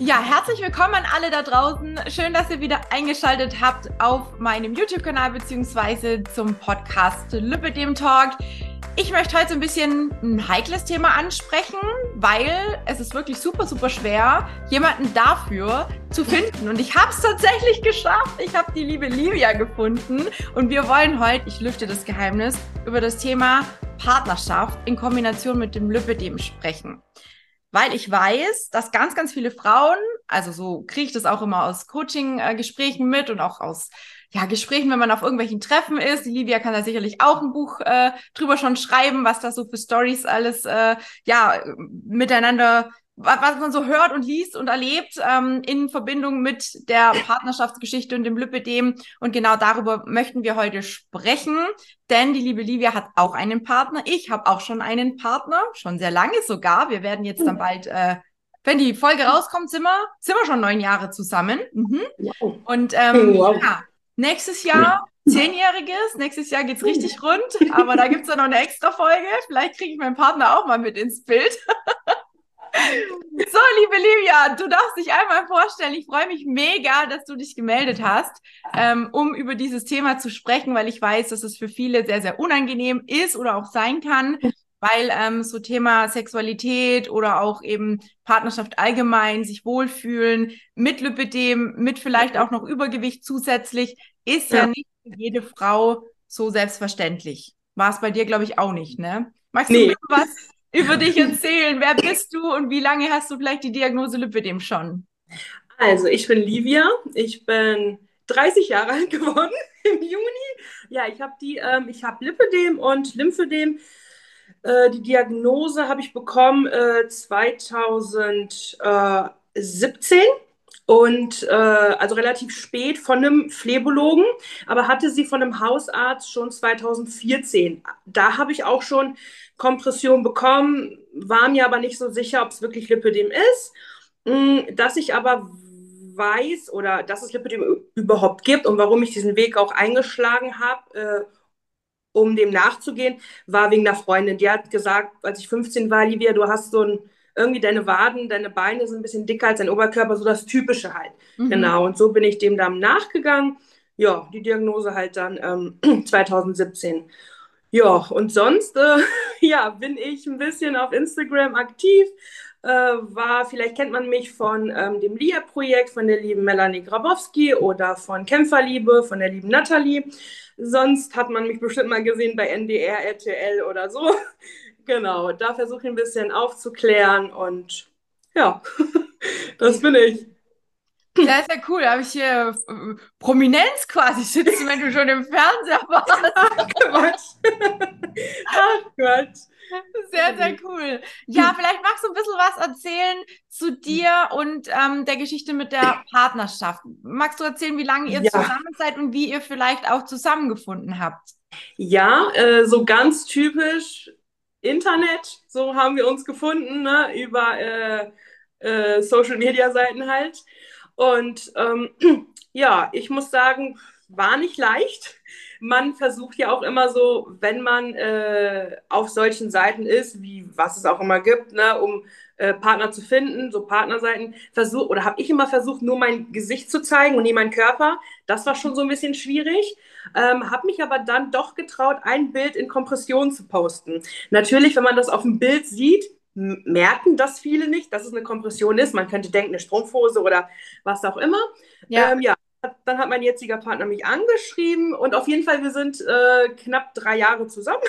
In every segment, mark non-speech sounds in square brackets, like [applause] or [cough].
Ja, herzlich willkommen an alle da draußen. Schön, dass ihr wieder eingeschaltet habt auf meinem YouTube-Kanal beziehungsweise zum Podcast Lübbedem Talk. Ich möchte heute ein bisschen ein heikles Thema ansprechen, weil es ist wirklich super, super schwer, jemanden dafür zu finden. Und ich habe es tatsächlich geschafft. Ich habe die liebe Livia gefunden. Und wir wollen heute, ich lüfte das Geheimnis, über das Thema Partnerschaft in Kombination mit dem Lübbedem sprechen weil ich weiß, dass ganz, ganz viele Frauen, also so kriege ich das auch immer aus Coaching-Gesprächen mit und auch aus ja, Gesprächen, wenn man auf irgendwelchen Treffen ist. Die Livia kann da sicherlich auch ein Buch äh, drüber schon schreiben, was da so für Stories alles äh, ja miteinander was man so hört und liest und erlebt ähm, in Verbindung mit der [coughs] Partnerschaftsgeschichte und dem Lipidem. Und genau darüber möchten wir heute sprechen, denn die liebe Livia hat auch einen Partner. Ich habe auch schon einen Partner, schon sehr lange sogar. Wir werden jetzt dann bald, äh, wenn die Folge rauskommt, sind wir, sind wir schon neun Jahre zusammen. Mhm. Und ähm, wow. ja, nächstes Jahr [laughs] Zehnjähriges. Nächstes Jahr geht's richtig rund, aber da gibt's dann noch eine extra Folge. Vielleicht kriege ich meinen Partner auch mal mit ins Bild. [laughs] So, liebe Livia, du darfst dich einmal vorstellen. Ich freue mich mega, dass du dich gemeldet hast, ähm, um über dieses Thema zu sprechen, weil ich weiß, dass es für viele sehr, sehr unangenehm ist oder auch sein kann, weil ähm, so Thema Sexualität oder auch eben Partnerschaft allgemein, sich wohlfühlen, mit Lipidem, mit vielleicht auch noch Übergewicht zusätzlich, ist ja, ja nicht für jede Frau so selbstverständlich. War es bei dir, glaube ich, auch nicht, ne? Magst du nee. was über dich erzählen. Wer bist du und wie lange hast du vielleicht die Diagnose Lipidem schon? Also, ich bin Livia. Ich bin 30 Jahre alt geworden [laughs] im Juni. Ja, ich habe die, ähm, ich habe Lipidem und Lymphedem. Äh, die Diagnose habe ich bekommen äh, 2017 und äh, also relativ spät von einem Phlebologen, aber hatte sie von einem Hausarzt schon 2014. Da habe ich auch schon Kompression bekommen, war mir aber nicht so sicher, ob es wirklich Lipödem ist. Mm, dass ich aber weiß oder dass es Lipödem überhaupt gibt und warum ich diesen Weg auch eingeschlagen habe, äh, um dem nachzugehen, war wegen einer Freundin. Die hat gesagt, als ich 15 war, Livia, du hast so ein, irgendwie deine Waden, deine Beine sind ein bisschen dicker als dein Oberkörper, so das Typische halt. Mhm. Genau, und so bin ich dem dann nachgegangen. Ja, die Diagnose halt dann ähm, [clears throat] 2017. Ja, und sonst äh, [laughs] ja, bin ich ein bisschen auf Instagram aktiv. Äh, war, vielleicht kennt man mich von ähm, dem LIA-Projekt von der lieben Melanie Grabowski oder von Kämpferliebe von der lieben Nathalie. Sonst hat man mich bestimmt mal gesehen bei NDR, RTL oder so. Genau, da versuche ich ein bisschen aufzuklären und ja, [laughs] das bin ich. Sehr, sehr cool. Da habe ich hier äh, Prominenz quasi sitzen, wenn du schon im Fernseher warst. [laughs] Ach Quatsch. Ach Gott. Sehr, sehr cool. Ja, vielleicht magst du ein bisschen was erzählen zu dir und ähm, der Geschichte mit der Partnerschaft. Magst du erzählen, wie lange ihr ja. zusammen seid und wie ihr vielleicht auch zusammengefunden habt? Ja, äh, so ganz typisch Internet. So haben wir uns gefunden, ne? über äh, äh, Social-Media-Seiten halt. Und ähm, [clears throat] ja, ich muss sagen, war nicht leicht. Man versucht ja auch immer so, wenn man äh, auf solchen Seiten ist, wie was es auch immer gibt, ne, um äh, Partner zu finden, so Partnerseiten, versucht, oder habe ich immer versucht, nur mein Gesicht zu zeigen und nie meinen Körper. Das war schon so ein bisschen schwierig. Ähm, habe mich aber dann doch getraut, ein Bild in Kompression zu posten. Natürlich, wenn man das auf dem Bild sieht, merken das viele nicht, dass es eine Kompression ist. Man könnte denken, eine Strumpfhose oder was auch immer. Ja. Ähm, ja. Dann hat mein jetziger Partner mich angeschrieben und auf jeden Fall, wir sind äh, knapp drei Jahre zusammen.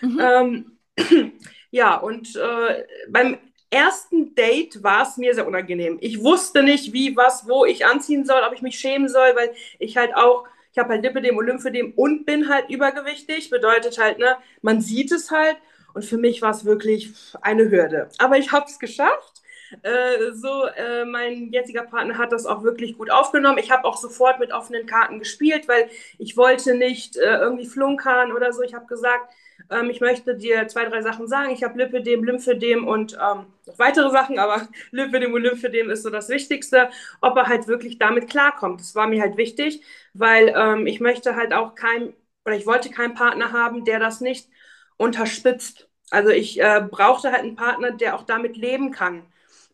Mhm. Ähm, [clears throat] ja, und äh, beim ersten Date war es mir sehr unangenehm. Ich wusste nicht, wie, was, wo ich anziehen soll, ob ich mich schämen soll, weil ich halt auch, ich habe halt Lipidem und Lymphedem und bin halt übergewichtig. Bedeutet halt, ne, man sieht es halt. Und für mich war es wirklich eine Hürde. Aber ich habe es geschafft. Äh, so, äh, mein jetziger Partner hat das auch wirklich gut aufgenommen. Ich habe auch sofort mit offenen Karten gespielt, weil ich wollte nicht äh, irgendwie flunkern oder so. Ich habe gesagt, ähm, ich möchte dir zwei, drei Sachen sagen. Ich habe Lipidem, Lymphedem und ähm, noch weitere Sachen, aber [laughs] Lipidem und Lymphedem ist so das Wichtigste, ob er halt wirklich damit klarkommt. Das war mir halt wichtig, weil ähm, ich möchte halt auch kein, oder ich wollte keinen Partner haben, der das nicht unterspitzt. Also ich äh, brauchte halt einen Partner, der auch damit leben kann.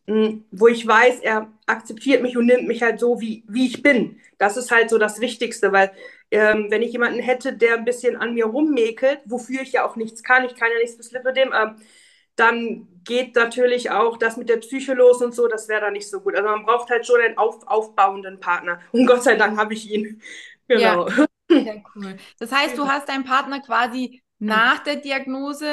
Hm, wo ich weiß, er akzeptiert mich und nimmt mich halt so, wie, wie ich bin. Das ist halt so das Wichtigste, weil ähm, wenn ich jemanden hätte, der ein bisschen an mir rummäkelt, wofür ich ja auch nichts kann, ich kann ja nichts bis Lipidem, ähm, dann geht natürlich auch das mit der Psyche los und so, das wäre da nicht so gut. Also man braucht halt schon einen auf, aufbauenden Partner. Und Gott sei Dank habe ich ihn. [laughs] Genau. Ja, [laughs] sehr cool. Das heißt, du hast deinen Partner quasi nach der Diagnose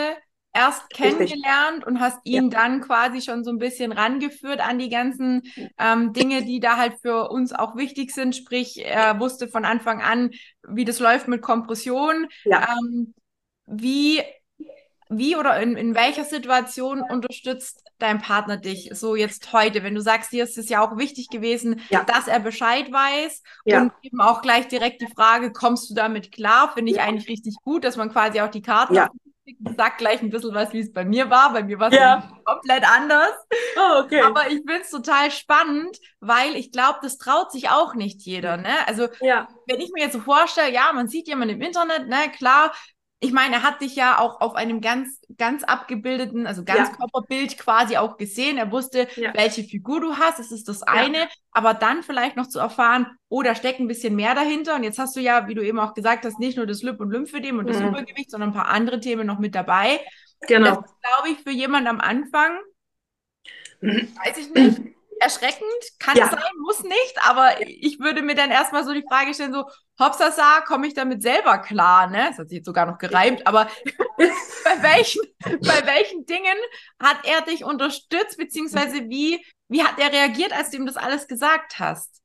erst kennengelernt Richtig. und hast ihn ja. dann quasi schon so ein bisschen rangeführt an die ganzen ähm, Dinge, die da halt für uns auch wichtig sind. Sprich, er wusste von Anfang an, wie das läuft mit Kompression. Ja. Ähm, wie, wie oder in, in welcher Situation unterstützt dein Partner dich so jetzt heute, wenn du sagst, dir ist es ja auch wichtig gewesen, ja. dass er Bescheid weiß ja. und eben auch gleich direkt die Frage, kommst du damit klar? Finde ich eigentlich richtig gut, dass man quasi auch die Karten ja sag gleich ein bisschen was, wie es bei mir war. Bei mir war es ja. komplett anders. Oh, okay. Aber ich finde es total spannend, weil ich glaube, das traut sich auch nicht jeder. Ne? Also, ja. wenn ich mir jetzt so vorstelle, ja, man sieht jemanden im Internet, ne, klar, ich meine, er hat dich ja auch auf einem ganz, ganz abgebildeten, also ganz ja. Körperbild quasi auch gesehen. Er wusste, ja. welche Figur du hast. Das ist das eine. Ja. Aber dann vielleicht noch zu erfahren, oh, da steckt ein bisschen mehr dahinter. Und jetzt hast du ja, wie du eben auch gesagt hast, nicht nur das Lip- und Lymphedem und das mhm. Übergewicht, sondern ein paar andere Themen noch mit dabei. Genau. Das ist, glaube ich, für jemanden am Anfang, [clears throat] weiß ich nicht, erschreckend. Kann ja. sein, muss nicht, aber ich würde mir dann erstmal so die Frage stellen, so, Hopsasa, komme ich damit selber klar, ne? Das hat sich jetzt sogar noch gereimt, aber [laughs] bei welchen, bei welchen Dingen hat er dich unterstützt, beziehungsweise wie, wie hat er reagiert, als du ihm das alles gesagt hast?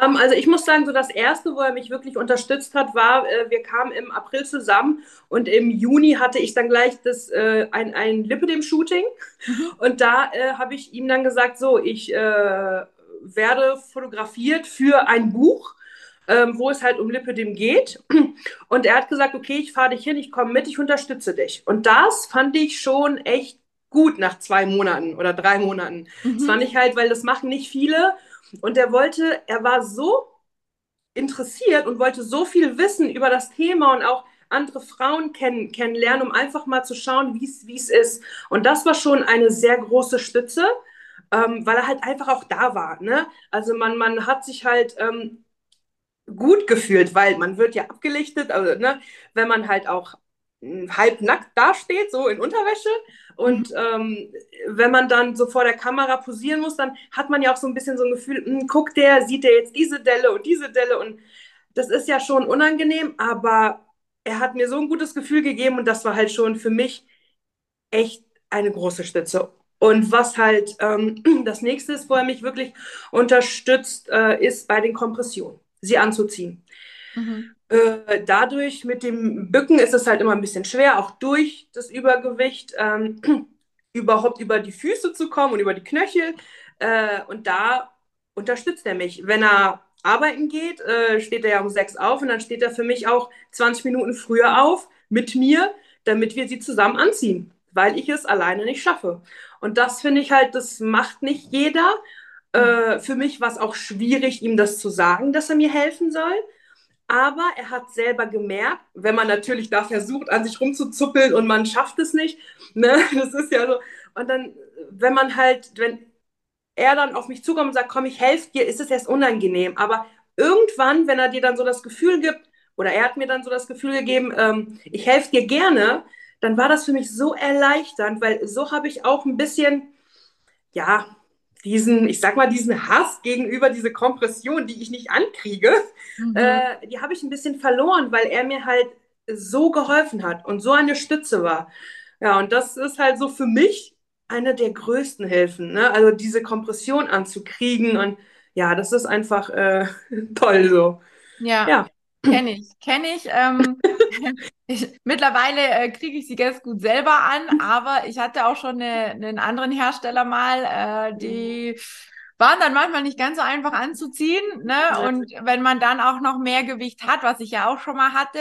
Ähm, also ich muss sagen, so das erste, wo er mich wirklich unterstützt hat, war, äh, wir kamen im April zusammen und im Juni hatte ich dann gleich das, äh, ein, ein Lipidem-Shooting. Mhm. und da äh, habe ich ihm dann gesagt, so, ich äh, werde fotografiert für ein Buch, ähm, wo es halt um Lipidem geht. Und er hat gesagt, okay, ich fahre dich hin, ich komme mit, ich unterstütze dich. Und das fand ich schon echt gut nach zwei Monaten oder drei Monaten. Mhm. Das fand ich halt, weil das machen nicht viele und er wollte, er war so interessiert und wollte so viel wissen über das Thema und auch andere Frauen kenn kennenlernen, um einfach mal zu schauen, wie es ist. Und das war schon eine sehr große Stütze, ähm, weil er halt einfach auch da war. Ne? Also man, man hat sich halt ähm, gut gefühlt, weil man wird ja abgelichtet, also, ne, wenn man halt auch halb nackt dasteht, so in Unterwäsche. Und mhm. ähm, wenn man dann so vor der Kamera posieren muss, dann hat man ja auch so ein bisschen so ein Gefühl, mh, hm, guckt der, sieht der jetzt diese Delle und diese Delle. Und das ist ja schon unangenehm, aber er hat mir so ein gutes Gefühl gegeben und das war halt schon für mich echt eine große Stütze. Und was halt ähm, [clears throat] das nächste ist, wo er mich wirklich unterstützt, äh, ist bei den Kompressionen, sie anzuziehen. Mhm. Äh, dadurch mit dem Bücken ist es halt immer ein bisschen schwer, auch durch das Übergewicht ähm, [clears throat] überhaupt über die Füße zu kommen und über die Knöchel. Äh, und da unterstützt er mich. Wenn er arbeiten geht, äh, steht er ja um sechs auf und dann steht er für mich auch 20 Minuten früher auf mit mir, damit wir sie zusammen anziehen, weil ich es alleine nicht schaffe. Und das finde ich halt, das macht nicht jeder. Äh, für mich war es auch schwierig, ihm das zu sagen, dass er mir helfen soll. Aber er hat selber gemerkt, wenn man natürlich da versucht, an sich rumzuzuppeln und man schafft es nicht, ne, [laughs] das ist ja so. Und dann, wenn man halt, wenn er dann auf mich zukommt und sagt, komm, ich helfe dir, ist es erst unangenehm. Aber irgendwann, wenn er dir dann so das Gefühl gibt, oder er hat mir dann so das Gefühl gegeben, ähm, ich helfe dir gerne, dann war das für mich so erleichternd, weil so habe ich auch ein bisschen, ja, diesen, ich sag mal, diesen Hass gegenüber diese Kompression, die ich nicht ankriege, mhm. äh, die habe ich ein bisschen verloren, weil er mir halt so geholfen hat und so eine Stütze war. Ja, und das ist halt so für mich eine der größten Hilfen, ne? Also diese Kompression anzukriegen und ja, das ist einfach äh, [laughs] toll so. Ja. ja. Kenne ich, kenne ich. Ähm, [laughs] [laughs] ich mittlerweile äh, kriege ich sie ganz gut selber an, [laughs] aber ich hatte auch schon eine, einen anderen Hersteller mal, äh, die waren dann manchmal nicht ganz so einfach anzuziehen. Ne? Und wenn man dann auch noch mehr Gewicht hat, was ich ja auch schon mal hatte,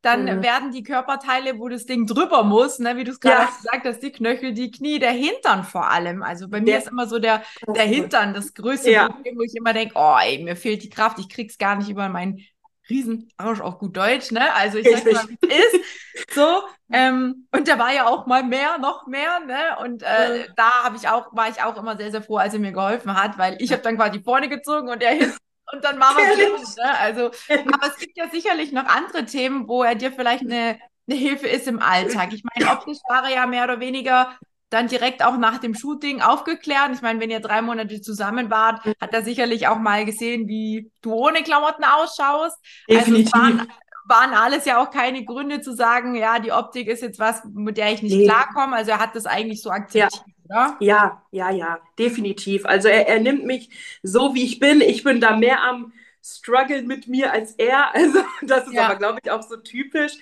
dann mhm. werden die Körperteile, wo das Ding drüber muss, ne? wie du es gerade ja. gesagt hast, die Knöchel, die Knie, der Hintern vor allem. Also bei mir ja. ist immer so der, der Hintern das größte ja. Problem, wo ich immer denke, oh ey, mir fehlt die Kraft, ich krieg's gar nicht über meinen Riesenarsch auf gut Deutsch, ne? Also ich sag mal, wie es ist. So. Ähm, und der war ja auch mal mehr, noch mehr, ne? Und äh, ja. da habe ich auch, war ich auch immer sehr, sehr froh, als er mir geholfen hat, weil ich habe dann quasi vorne gezogen und er hinten [laughs] und dann machen wir es. Ne? Also, aber es gibt ja sicherlich noch andere Themen, wo er dir vielleicht eine, eine Hilfe ist im Alltag. Ich meine, optisch war er ja mehr oder weniger dann direkt auch nach dem Shooting aufgeklärt. Ich meine, wenn ihr drei Monate zusammen wart, hat er sicherlich auch mal gesehen, wie du ohne Klamotten ausschaust. Definitiv. Also waren, waren alles ja auch keine Gründe zu sagen, ja, die Optik ist jetzt was, mit der ich nicht nee. klarkomme. Also er hat das eigentlich so akzeptiert. Ja. Oder? Ja, ja, ja, definitiv. Also er, er nimmt mich so, wie ich bin. Ich bin da mehr am Struggle mit mir als er. [laughs] Also das ist ja. aber, glaube ich, auch so typisch.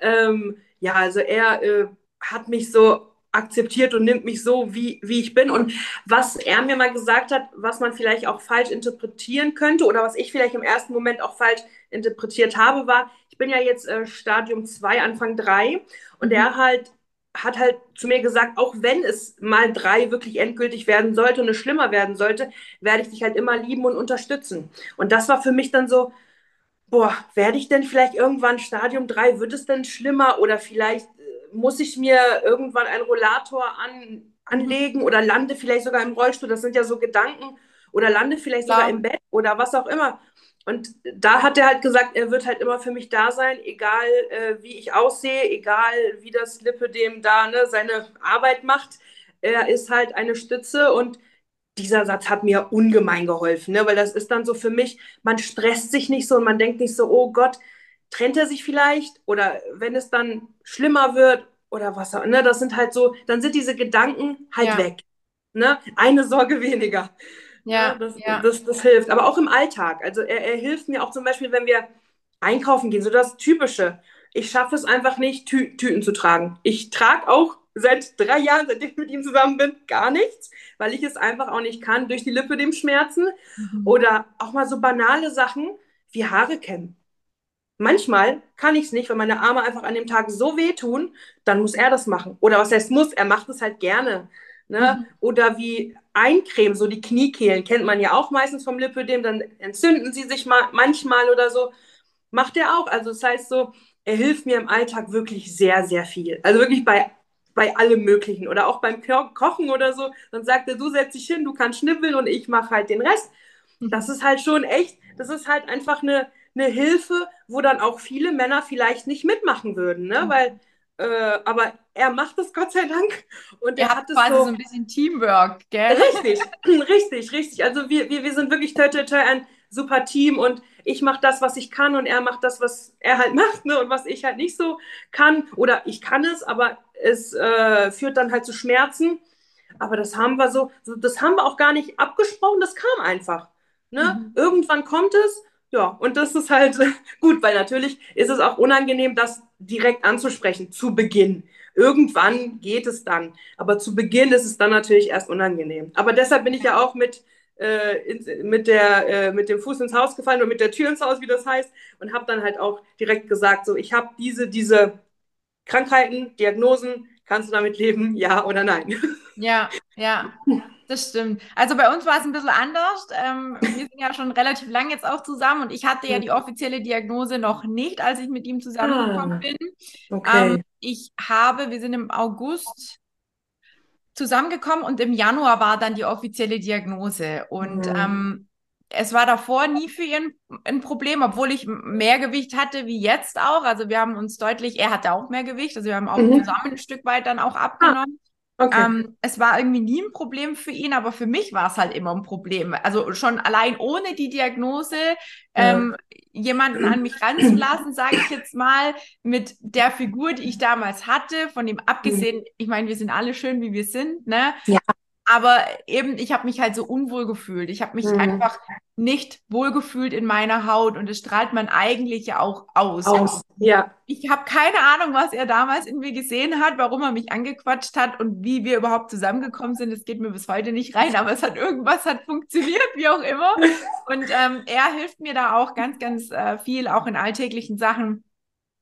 Ähm, ja, also er äh, hat mich so akzeptiert und nimmt mich so, wie, wie ich bin. Und was er mir mal gesagt hat, was man vielleicht auch falsch interpretieren könnte oder was ich vielleicht im ersten Moment auch falsch interpretiert habe, war, ich bin ja jetzt äh, Stadium 2, Anfang 3 und mhm. er halt hat halt zu mir gesagt, auch wenn es mal drei wirklich endgültig werden sollte und es schlimmer werden sollte, werde ich dich halt immer lieben und unterstützen. Und das war für mich dann so, boah, werde ich denn vielleicht irgendwann Stadium 3, wird es denn schlimmer oder vielleicht muss ich mir irgendwann einen Rollator an, anlegen oder lande vielleicht sogar im Rollstuhl? Das sind ja so Gedanken. Oder lande vielleicht Klar. sogar im Bett oder was auch immer. Und da hat er halt gesagt, er wird halt immer für mich da sein, egal äh, wie ich aussehe, egal wie das Lippe dem da ne, seine Arbeit macht. Er ist halt eine Stütze und dieser Satz hat mir ungemein geholfen, ne? weil das ist dann so für mich, man stresst sich nicht so und man denkt nicht so, oh Gott, trennt er sich vielleicht oder wenn es dann schlimmer wird oder was auch, ne, das sind halt so, dann sind diese Gedanken halt ja. weg. Ne? Eine Sorge [laughs] weniger. Ja, das, ja. Das, das, hilft. Aber auch im Alltag. Also er, er hilft mir auch zum Beispiel, wenn wir einkaufen gehen, so das Typische. Ich schaffe es einfach nicht, Tü Tüten zu tragen. Ich trage auch seit drei Jahren, seitdem ich mit ihm zusammen bin, gar nichts, weil ich es einfach auch nicht kann, durch die Lippe dem Schmerzen. Mhm. Oder auch mal so banale Sachen wie Haare kämmen. Manchmal kann ich es nicht, weil meine Arme einfach an dem Tag so wehtun, dann muss er das machen. Oder was heißt muss, er macht es halt gerne. Ne? Mhm. Oder wie eincremen, so die Kniekehlen, kennt man ja auch meistens vom Lipödem, dann entzünden sie sich mal, manchmal oder so. Macht er auch. Also das heißt so, er hilft mir im Alltag wirklich sehr, sehr viel. Also wirklich bei, bei allem Möglichen. Oder auch beim Kochen oder so. Dann sagt er, du setz dich hin, du kannst schnippeln und ich mache halt den Rest. Mhm. Das ist halt schon echt, das ist halt einfach eine, eine Hilfe, wo dann auch viele Männer vielleicht nicht mitmachen würden, ne? Mhm. Weil, äh, aber er macht es Gott sei Dank und er, er hat quasi so, so, ein bisschen Teamwork, gell? Richtig, [clears throat] richtig, richtig. Also wir, wir, wir sind wirklich toi, toi, toi, ein super Team und ich mache das, was ich kann und er macht das, was er halt [laughs] macht ne? und was ich halt nicht so kann oder ich kann es, aber es äh, führt dann halt zu Schmerzen. Aber das haben wir so, so, das haben wir auch gar nicht abgesprochen, das kam einfach. Ne? Mhm. Irgendwann kommt es ja, und das ist halt [laughs] gut, weil natürlich ist es auch unangenehm, das direkt anzusprechen, zu Beginn. Irgendwann geht es dann, aber zu Beginn ist es dann natürlich erst unangenehm. Aber deshalb bin ich ja auch mit, äh, in, mit, der, äh, mit dem Fuß ins Haus gefallen und mit der Tür ins Haus, wie das heißt, und habe dann halt auch direkt gesagt, so, ich habe diese, diese Krankheiten, Diagnosen, kannst du damit leben, ja oder nein? Ja, ja. [laughs] Das stimmt. Also bei uns war es ein bisschen anders. Ähm, wir sind ja schon relativ lang jetzt auch zusammen und ich hatte ja die offizielle Diagnose noch nicht, als ich mit ihm zusammengekommen ah, bin. Okay. Ähm, ich habe, wir sind im August zusammengekommen und im Januar war dann die offizielle Diagnose. Und mhm. ähm, es war davor nie für ihn ein Problem, obwohl ich mehr Gewicht hatte wie jetzt auch. Also wir haben uns deutlich, er hatte auch mehr Gewicht, also wir haben auch mhm. zusammen ein Stück weit dann auch abgenommen. Ah. Okay. Ähm, es war irgendwie nie ein Problem für ihn, aber für mich war es halt immer ein Problem. Also schon allein ohne die Diagnose ähm, jemanden an mich ranzulassen, sage ich jetzt mal, mit der Figur, die ich damals hatte, von dem abgesehen, ich meine, wir sind alle schön, wie wir sind, ne? Ja. Aber eben, ich habe mich halt so unwohl gefühlt. Ich habe mich mhm. einfach nicht wohlgefühlt in meiner Haut und das strahlt man eigentlich ja auch aus. aus. Ja. Ich habe keine Ahnung, was er damals in mir gesehen hat, warum er mich angequatscht hat und wie wir überhaupt zusammengekommen sind. Das geht mir bis heute nicht rein, aber es hat irgendwas hat funktioniert, wie auch immer. [laughs] Und ähm, er hilft mir da auch ganz, ganz äh, viel, auch in alltäglichen Sachen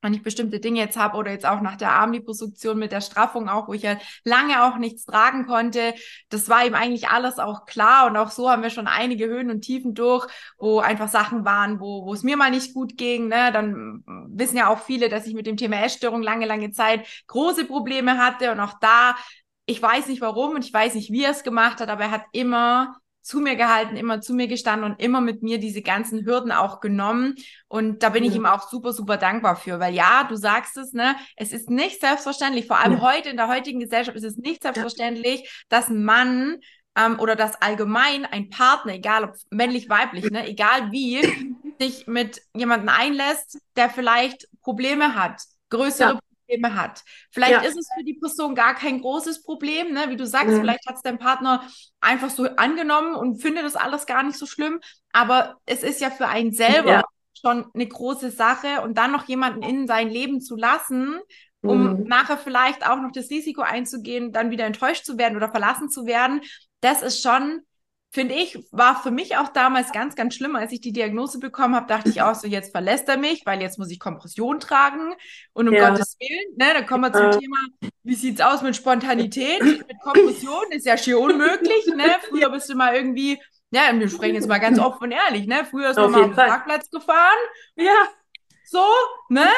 wenn ich bestimmte Dinge jetzt habe oder jetzt auch nach der Armliposuktion mit der Straffung auch, wo ich ja lange auch nichts tragen konnte, das war ihm eigentlich alles auch klar und auch so haben wir schon einige Höhen und Tiefen durch, wo einfach Sachen waren, wo, wo es mir mal nicht gut ging, ne, dann wissen ja auch viele, dass ich mit dem Thema Essstörung lange, lange Zeit große Probleme hatte und auch da, ich weiß nicht warum und ich weiß nicht, wie er es gemacht hat, aber er hat immer zu mir gehalten, immer zu mir gestanden und immer mit mir diese ganzen Hürden auch genommen. Und da bin ja. ich ihm auch super, super dankbar für, weil ja, du sagst es, ne, es ist nicht selbstverständlich, vor allem ja. heute in der heutigen Gesellschaft ist es nicht selbstverständlich, ja. dass ein Mann ähm, oder dass allgemein ein Partner, egal ob männlich, weiblich, ne, egal wie, [clears throat] sich mit jemandem einlässt, der vielleicht Probleme hat, größere Probleme hat. Vielleicht ja. ist es für die Person gar kein großes Problem, ne? wie du sagst, mhm. vielleicht hat es dein Partner einfach so angenommen und findet das alles gar nicht so schlimm, aber es ist ja für einen selber ja. schon eine große Sache und dann noch jemanden in sein Leben zu lassen, um mhm. nachher vielleicht auch noch das Risiko einzugehen, dann wieder enttäuscht zu werden oder verlassen zu werden, das ist schon finde ich, war für mich auch damals ganz, ganz schlimm, als ich die Diagnose bekommen habe, dachte ich auch so, jetzt verlässt er mich, weil jetzt muss ich Kompression tragen. Und um ja. Gottes Willen, ne, dann kommen wir zum äh. Thema, wie sieht's aus mit Spontanität? mit Kompression? Ist ja schier unmöglich, ne, früher bist du mal irgendwie, ja, wir sprechen jetzt mal ganz offen und ehrlich, ne, früher ist man mal auf den Parkplatz gefahren, ja, so, ne,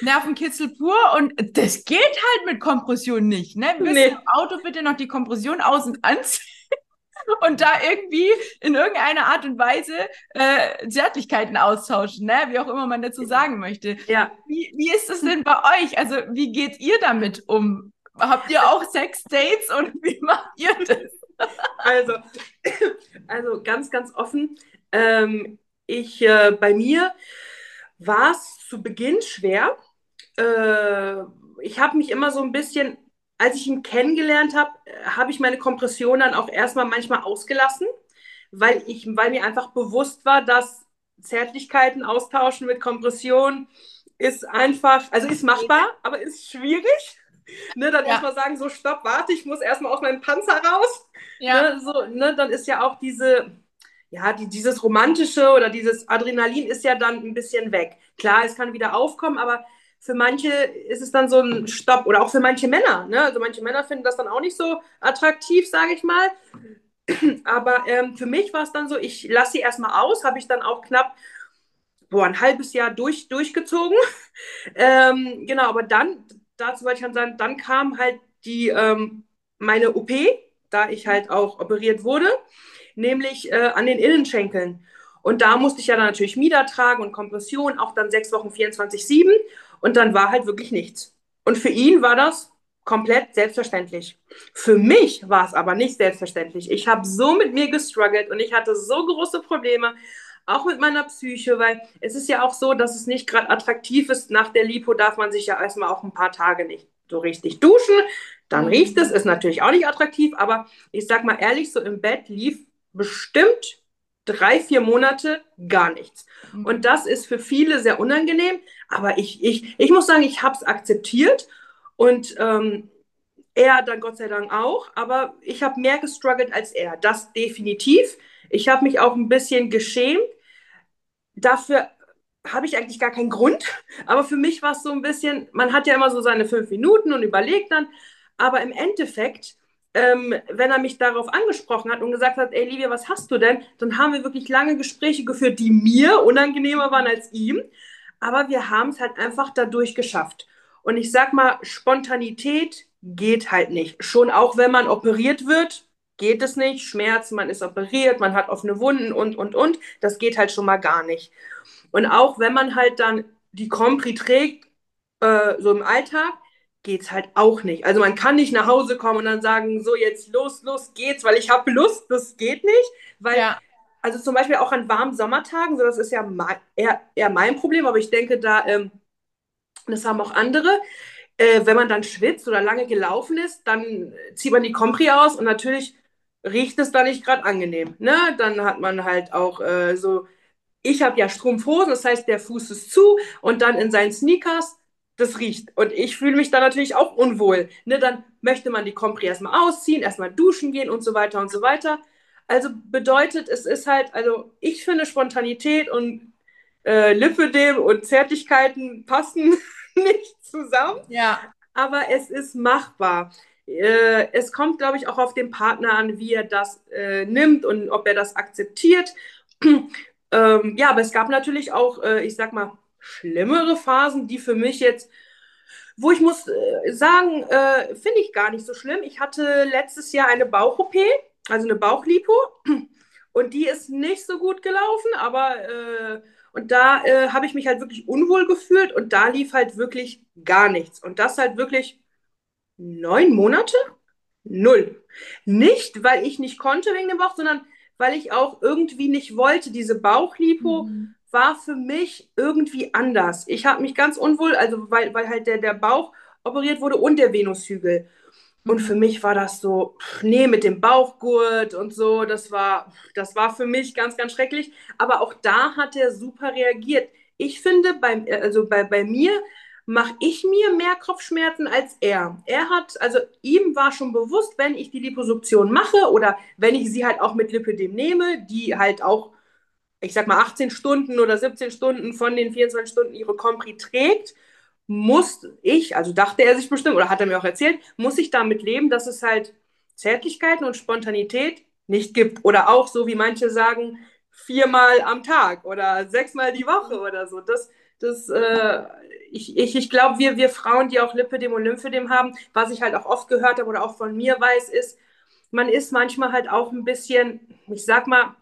Nervenkitzel pur und das geht halt mit Kompression nicht, ne, wir nee. im Auto bitte noch die Kompression außen anziehen und da irgendwie in irgendeiner Art und Weise äh, Zärtlichkeiten austauschen, ne? wie auch immer man dazu sagen möchte. Ja. Wie, wie ist es denn bei euch? Also wie geht ihr damit um? Habt ihr auch Sex-Dates und wie macht ihr das? Also, [coughs] also ganz, ganz offen. Ähm, ich, äh, bei mir war es zu Beginn schwer. Äh, ich habe mich immer so ein bisschen als ich ihn kennengelernt habe, habe ich meine Kompression dann auch erstmal manchmal ausgelassen, weil, ich, weil mir einfach bewusst war, dass Zärtlichkeiten austauschen mit Kompression ist einfach, also ist machbar, aber ist schwierig. [laughs] Ne, dann ja. muss man sagen, so stopp, warte, ich muss erstmal aus meinem Panzer raus. Ja. Ne, so, ne, dann ist ja auch diese, ja, die, dieses Romantische oder dieses Adrenalin ist ja dann ein bisschen weg. Klar, es kann wieder aufkommen, aber für manche ist es dann so ein Stopp oder auch für manche Männer. Ne? Also manche Männer finden das dann auch nicht so attraktiv, sage ich mal. Aber ähm, für mich war es dann so, ich lasse sie erstmal aus, habe ich dann auch knapp boah, ein halbes Jahr durch, durchgezogen. [laughs] ähm, genau, aber dann, dazu wollte ich dann sagen, dann kam halt die, ähm, meine OP, da ich halt auch operiert wurde, nämlich äh, an den Innenschenkeln. Und da musste ich ja dann natürlich Mieder tragen und Kompression, auch dann sechs Wochen 24-7. Und dann war halt wirklich nichts. Und für ihn war das komplett selbstverständlich. Für mich war es aber nicht selbstverständlich. Ich habe so mit mir gestruggelt und ich hatte so große Probleme, auch mit meiner Psyche, weil es ist ja auch so, dass es nicht gerade attraktiv ist. Nach der Lipo darf man sich ja erstmal auch ein paar Tage nicht so richtig duschen. Dann riecht es, ist natürlich auch nicht attraktiv, aber ich sag mal ehrlich, so im Bett lief bestimmt drei, vier Monate gar nichts. Mhm. Und das ist für viele sehr unangenehm. Aber ich, ich, ich muss sagen, ich habe es akzeptiert und ähm, er dann Gott sei Dank auch. Aber ich habe mehr gestruggelt als er. Das definitiv. Ich habe mich auch ein bisschen geschämt. Dafür habe ich eigentlich gar keinen Grund. [laughs] Aber für mich war es so ein bisschen, man hat ja immer so seine fünf Minuten und überlegt dann. Aber im Endeffekt ähm, wenn er mich darauf angesprochen hat und gesagt hat, ey Livia, was hast du denn? Dann haben wir wirklich lange Gespräche geführt, die mir unangenehmer waren als ihm. Aber wir haben es halt einfach dadurch geschafft. Und ich sag mal, Spontanität geht halt nicht. Schon auch wenn man operiert wird, geht es nicht. Schmerz, man ist operiert, man hat offene Wunden und, und, und. Das geht halt schon mal gar nicht. Und auch wenn man halt dann die Compri trägt, äh, so im Alltag, geht es halt auch nicht. Also man kann nicht nach Hause kommen und dann sagen, so jetzt los, los geht's, weil ich habe Lust. Das geht nicht, weil ja. also zum Beispiel auch an warmen Sommertagen, so das ist ja mein, eher, eher mein Problem, aber ich denke da, ähm, das haben auch andere. Äh, wenn man dann schwitzt oder lange gelaufen ist, dann zieht man die Compri aus und natürlich riecht es da nicht gerade angenehm. Ne? Dann hat man halt auch äh, so, ich habe ja Strumpfhosen, das heißt, der Fuß ist zu und dann in seinen Sneakers das riecht. Und ich fühle mich da natürlich auch unwohl. Ne, dann möchte man die Compri erstmal ausziehen, erstmal duschen gehen und so weiter und so weiter. Also bedeutet, es ist halt, also ich finde Spontanität und äh, Lipidem und Zärtlichkeiten passen [laughs] nicht zusammen. Ja. Aber es ist machbar. Äh, es kommt, glaube ich, auch auf den Partner an, wie er das äh, nimmt und ob er das akzeptiert. [clears throat] ähm, ja, aber es gab natürlich auch, äh, ich sag mal, schlimmere Phasen, die für mich jetzt, wo ich muss äh, sagen, äh, finde ich gar nicht so schlimm. Ich hatte letztes Jahr eine Bauch-OP, also eine Bauchlipo, [clears throat] und die ist nicht so gut gelaufen, aber äh, und da äh, habe ich mich halt wirklich unwohl gefühlt und da lief halt wirklich gar nichts. Und das halt wirklich neun Monate? Null. Nicht, weil ich nicht konnte wegen dem Bauch, sondern weil ich auch irgendwie nicht wollte. Diese Bauchlipo mhm. War für mich irgendwie anders. Ich habe mich ganz unwohl, also weil, weil halt der, der Bauch operiert wurde und der Venushügel. Und für mich war das so, nee, mit dem Bauchgurt und so, das war, das war für mich ganz, ganz schrecklich. Aber auch da hat er super reagiert. Ich finde, beim, also bei, bei mir mache ich mir mehr Kopfschmerzen als er. Er hat, also ihm war schon bewusst, wenn ich die Liposuktion mache oder wenn ich sie halt auch mit Lipidem nehme, die halt auch, ich sag mal, 18 Stunden oder 17 Stunden von den 24 Stunden ihre Compri trägt, muss ich, also dachte er sich bestimmt, oder hat er mir auch erzählt, muss ich damit leben, dass es halt Zärtlichkeiten und Spontanität nicht gibt. Oder auch so, wie manche sagen, viermal am Tag oder sechsmal die Woche oder so. Das, das, äh, ich, ich, ich glaube, wir, wir Frauen, die auch Lipidem und Lymphedem haben, was ich halt auch oft gehört habe oder auch von mir weiß, ist, man ist manchmal halt auch ein bisschen, ich sag mal,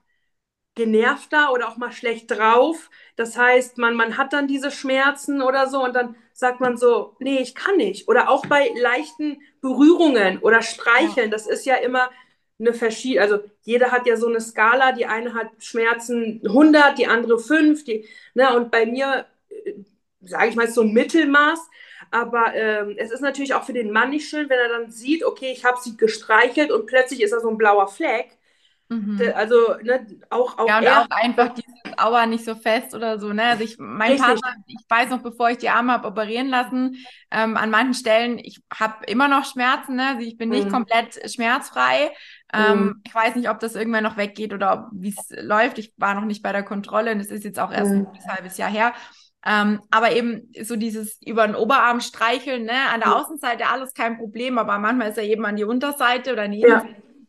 genervter oder auch mal schlecht drauf. Das heißt, man, man hat dann diese Schmerzen oder so und dann sagt man so, nee, ich kann nicht. Oder auch bei leichten Berührungen oder Streicheln, das ist ja immer eine verschiedene, also jeder hat ja so eine Skala, die eine hat Schmerzen 100, die andere 5, die, ne, und bei mir, äh, sage ich mal, so ein Mittelmaß, aber ähm, es ist natürlich auch für den Mann nicht schön, wenn er dann sieht, okay, ich habe sie gestreichelt und plötzlich ist da so ein blauer Fleck. Mhm. Also, ne, auch, auch. Ja, und auch einfach dieses Aua nicht so fest oder so, ne? Also ich, mein Richtig. Partner, ich weiß noch, bevor ich die Arme habe operieren lassen, ähm, an manchen Stellen, ich habe immer noch Schmerzen, ne? Also ich bin nicht mhm. komplett schmerzfrei. Ähm, mhm. Ich weiß nicht, ob das irgendwann noch weggeht oder wie es läuft. Ich war noch nicht bei der Kontrolle und es ist jetzt auch erst mhm. ein halbes Jahr her. Ähm, aber eben so dieses über den Oberarm streicheln, ne, an der Außenseite alles kein Problem, aber manchmal ist er eben an die Unterseite oder an die ja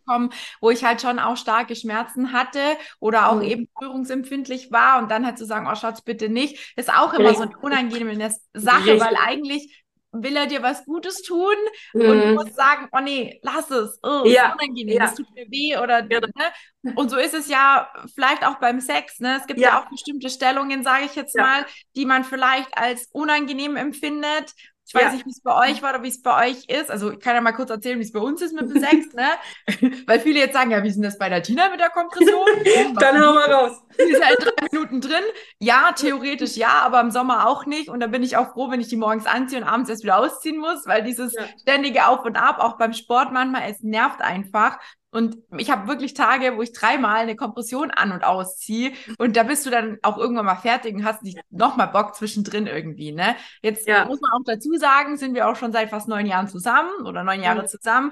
gekommen, wo ich halt schon auch starke Schmerzen hatte oder auch mhm. eben berührungsempfindlich war und dann halt zu sagen, oh Schatz, bitte nicht, ist auch immer so eine unangenehme Sache, Richtig. weil eigentlich will er dir was Gutes tun mhm. und du musst sagen, oh nee, lass es, oh, ja. ist unangenehm, ja. das tut mir weh oder ja. ne? und so ist es ja vielleicht auch beim Sex, ne? Es gibt ja, ja auch bestimmte Stellungen, sage ich jetzt mal, die man vielleicht als unangenehm empfindet ich weiß ja. nicht, wie es bei euch war oder wie es bei euch ist. Also ich kann ja mal kurz erzählen, wie es bei uns ist mit dem Sex, ne? [laughs] Weil viele jetzt sagen, ja, wie ist denn das bei der Tina mit der Kompression? [laughs] Dann hauen wir raus. [laughs] Die ist in drei Minuten drin. Ja, theoretisch ja, aber im Sommer auch nicht. Und da bin ich auch froh, wenn ich die morgens anziehe und abends erst wieder ausziehen muss, weil dieses ja. ständige Auf und Ab, auch beim Sport manchmal, es nervt einfach. Und ich habe wirklich Tage, wo ich dreimal eine Kompression an- und ausziehe. Und da bist du dann auch irgendwann mal fertig und hast nicht nochmal Bock zwischendrin irgendwie. Ne? Jetzt ja. muss man auch dazu sagen, sind wir auch schon seit fast neun Jahren zusammen oder neun Jahre mhm. zusammen.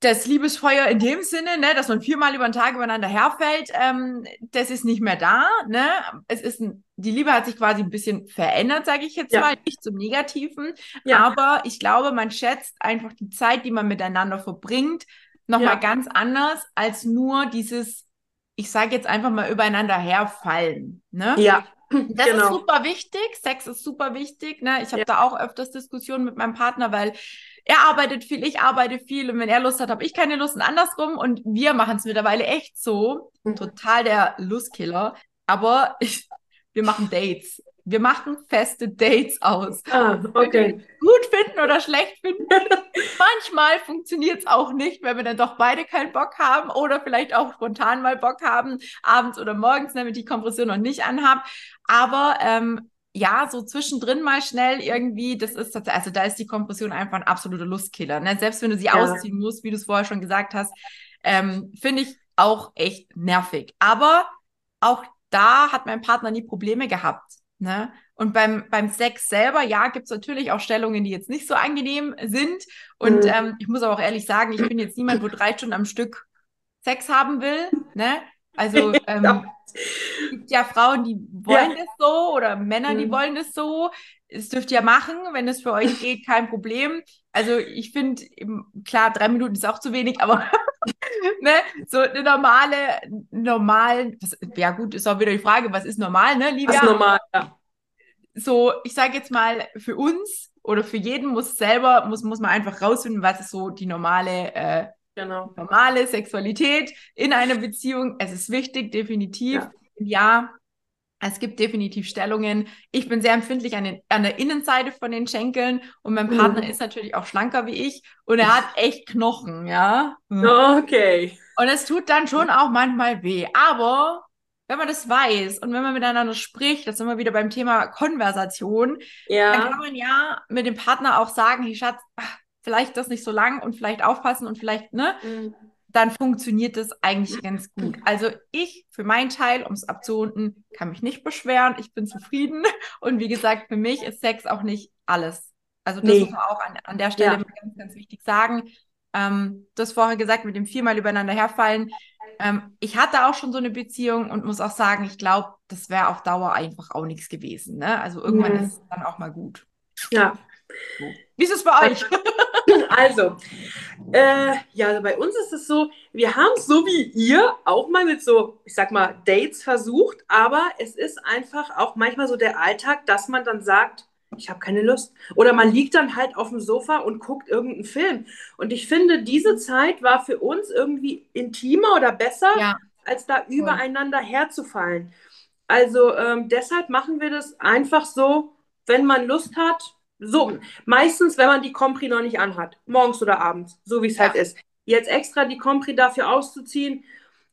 Das Liebesfeuer in dem Sinne, ne, dass man viermal über den Tag übereinander herfällt, ähm, das ist nicht mehr da. Ne? Es ist ein, die Liebe hat sich quasi ein bisschen verändert, sage ich jetzt ja. mal, nicht zum Negativen. Ja. Aber ich glaube, man schätzt einfach die Zeit, die man miteinander verbringt, nochmal ja. ganz anders als nur dieses, ich sage jetzt einfach mal übereinander herfallen. Ne? Ja. Das genau. ist super wichtig. Sex ist super wichtig. Ne? Ich habe ja. da auch öfters Diskussionen mit meinem Partner, weil er arbeitet viel, ich arbeite viel und wenn er Lust hat, habe ich keine Lust und andersrum. Und wir machen es mittlerweile echt so. Mhm. Total der Lustkiller. Aber ich, [laughs] wir machen Dates. Wir machen feste Dates aus. Ah, okay. Gut finden oder schlecht finden. [laughs] Manchmal funktioniert es auch nicht, wenn wir dann doch beide keinen Bock haben oder vielleicht auch spontan mal Bock haben, abends oder morgens, damit ich die Kompression noch nicht anhabe. Aber ähm, ja, so zwischendrin mal schnell irgendwie, das ist tatsächlich, also da ist die Kompression einfach ein absoluter Lustkiller. Ne? Selbst wenn du sie ja. ausziehen musst, wie du es vorher schon gesagt hast, ähm, finde ich auch echt nervig. Aber auch da hat mein Partner nie Probleme gehabt. Ne? Und beim, beim Sex selber, ja, gibt es natürlich auch Stellungen, die jetzt nicht so angenehm sind. Und mhm. ähm, ich muss aber auch ehrlich sagen, ich bin jetzt niemand, wo drei Stunden am Stück Sex haben will. Ne? Also [laughs] ähm, gibt ja Frauen, die wollen Ja. das so oder Männer, die Mhm. wollen das so. Es dürft ihr machen, wenn es für euch [laughs] geht, kein Problem. Also ich finde, klar, drei Minuten ist auch zu wenig, aber [laughs] [laughs] ne, so eine normale, normalen, ja gut, ist auch wieder die Frage, was ist normal, ne, Livia? ist normal. Ja. so, ich sage jetzt mal, für uns oder für jeden muss selber, muss, muss man einfach rausfinden, was ist so die normale, äh, Genau. normale Sexualität in einer Beziehung. Es ist wichtig, definitiv. Ja. Ja. Es gibt definitiv Stellungen. Ich bin sehr empfindlich an, den, an der Innenseite von den Schenkeln und mein Partner Mhm. ist natürlich auch schlanker wie ich und er hat [laughs] echt Knochen, ja. Okay. Und es tut dann schon auch manchmal weh. Aber wenn man das weiß und wenn man miteinander spricht, das sind wir wieder beim Thema Konversation, dann Ja. kann man ja mit dem Partner auch sagen, hey Schatz, vielleicht das nicht so lang und vielleicht aufpassen und vielleicht, ne, Mhm. Dann funktioniert das eigentlich ganz gut. [laughs] Also ich für meinen Teil, um es abzurunden, kann mich nicht beschweren. Ich bin zufrieden. [laughs] Und wie gesagt, für mich ist Sex auch nicht alles. Also das Nee. muss man auch an, an der Stelle Ja. ganz, ganz wichtig sagen. Ähm, das vorher gesagt mit dem viermal übereinander herfallen. Ähm, ich hatte auch schon so eine Beziehung und muss auch sagen, ich glaube, das wäre auf Dauer einfach auch nichts gewesen. Ne? Also irgendwann Mhm. ist es dann auch mal gut. Ja. Wie ist es bei euch? [laughs] Also, äh, ja, also bei uns ist es so, wir haben es so wie ihr auch mal mit so, ich sag mal, Dates versucht, aber es ist einfach auch manchmal so der Alltag, dass man dann sagt, ich habe keine Lust. Oder man liegt dann halt auf dem Sofa und guckt irgendeinen Film. Und ich finde, diese Zeit war für uns irgendwie intimer oder besser, Ja. als da übereinander herzufallen. Also ähm, deshalb machen wir das einfach so, wenn man Lust hat. So, meistens, wenn man die Compri noch nicht anhat, morgens oder abends, so wie es halt Ja. ist. Jetzt extra die Compri dafür auszuziehen,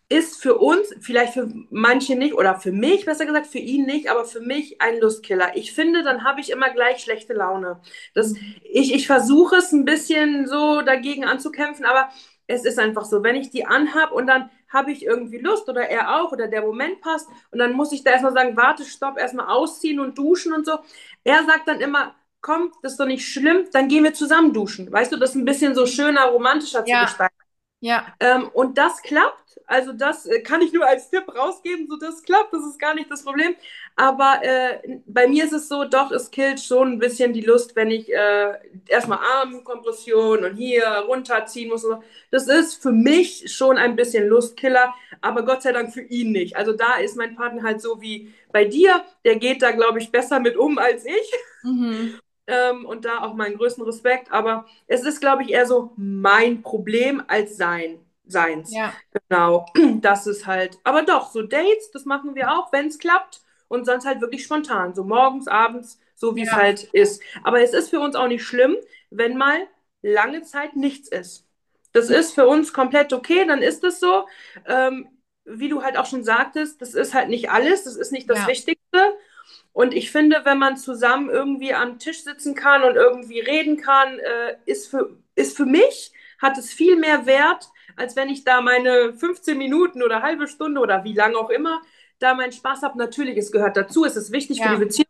ist für uns, vielleicht für manche nicht, oder für mich besser gesagt, für ihn nicht, aber für mich ein Lustkiller. Ich finde, dann habe ich immer gleich schlechte Laune. Das, ich, ich versuche es ein bisschen so dagegen anzukämpfen, aber es ist einfach so, wenn ich die anhab und dann habe ich irgendwie Lust oder er auch oder der Moment passt und dann muss ich da erstmal sagen, warte, stopp, erstmal ausziehen und duschen und so. Er sagt dann immer, komm, das ist doch nicht schlimm, dann gehen wir zusammen duschen. Weißt du, das ist ein bisschen so schöner, romantischer Ja. zu gestalten. Ja. Ähm, und das klappt. Also das äh, kann ich nur als Tipp rausgeben. So, das klappt. Das ist gar nicht das Problem. Aber äh, bei mir ist es so, doch, es killt schon ein bisschen die Lust, wenn ich äh, erstmal Armkompression und hier runterziehen muss. So. Das ist für mich schon ein bisschen Lustkiller, aber Gott sei Dank für ihn nicht. Also da ist mein Partner halt so wie bei dir. Der geht da, glaube ich, besser mit um als ich. Mhm. Ähm, und da auch meinen größten Respekt. Aber es ist, glaube ich, eher so mein Problem als sein, seins. Ja. Genau, [clears throat] das ist halt. Aber doch, so Dates, das machen wir auch, wenn es klappt. Und sonst halt wirklich spontan. So morgens, abends, so wie es Ja. halt ist. Aber es ist für uns auch nicht schlimm, wenn mal lange Zeit nichts ist. Das ist für uns komplett okay, dann ist es so. Ähm, wie du halt auch schon sagtest, das ist halt nicht alles, das ist nicht das Ja. Wichtigste. Und ich finde, wenn man zusammen irgendwie am Tisch sitzen kann und irgendwie reden kann, äh, ist, für, ist für mich, hat es viel mehr Wert, als wenn ich da meine 15 Minuten oder halbe Stunde oder wie lange auch immer da meinen Spaß habe. Natürlich, es gehört dazu, es ist wichtig Ja. für die Beziehung,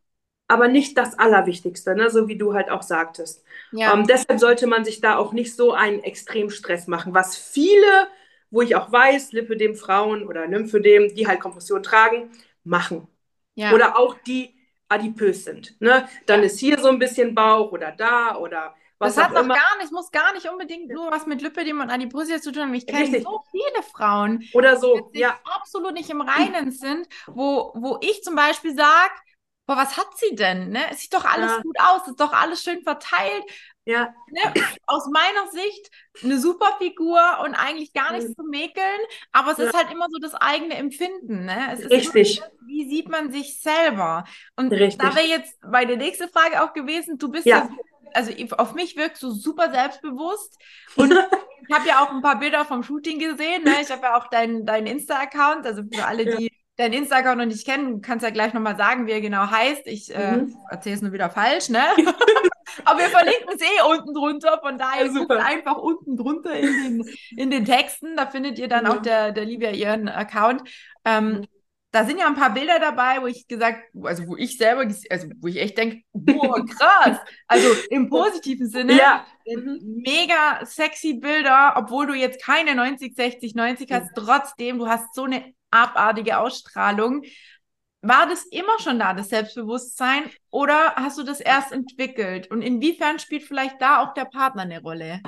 aber nicht das Allerwichtigste, ne? so wie du halt auch sagtest. Ja. Ähm, deshalb sollte man sich da auch nicht so einen Extremstress machen, was viele, wo ich auch weiß, Lipödem Frauen oder Lymphödem, die halt Kompression tragen, machen. ja. Oder auch die adipös sind. Ne? Dann ist hier so ein bisschen Bauch oder da oder was das hat auch noch immer. gar nicht, muss gar nicht unbedingt nur was mit Lipödem und Adipositas zu tun haben. Ich kenne so viele Frauen, Oder so, die ja. absolut nicht im Reinen sind, wo, wo ich zum Beispiel sage, boah, was hat sie denn? Ne? Es sieht doch alles Ja. gut aus, ist doch alles schön verteilt. Ja, Ne? Aus meiner Sicht eine super Figur und eigentlich gar nichts Mhm. zu mäkeln, aber es Ja. ist halt immer so das eigene Empfinden. Ne? Es ist Richtig. Immer, wie sieht man sich selber? Und Richtig. da wäre jetzt meine nächste Frage auch gewesen, du bist Ja. ja, also auf mich wirkst du super selbstbewusst [laughs] und ich habe ja auch ein paar Bilder vom Shooting gesehen. Ne? Ich habe ja auch deinen dein Insta-Account, also für alle, Ja. die deinen Insta-Account noch nicht kennen, du kannst ja gleich nochmal sagen, wie er genau heißt. Ich äh, Mhm. erzähle es nur wieder falsch, ne? [laughs] Aber wir verlinken es eh unten drunter, von daher Ja, super. einfach unten drunter in den, in den Texten, da findet ihr dann Mhm. auch der, der Livia ihren Account. Ähm. Da sind ja ein paar Bilder dabei, wo ich gesagt, also wo ich selber, also wo ich echt denke, boah, krass. Also im [laughs] positiven Sinne. Ja. Mhm. Mega sexy Bilder, obwohl du jetzt keine 90, 60, 90 hast, trotzdem, du hast so eine abartige Ausstrahlung. War das immer schon da, das Selbstbewusstsein, oder hast du das erst entwickelt? Und inwiefern spielt vielleicht da auch der Partner eine Rolle?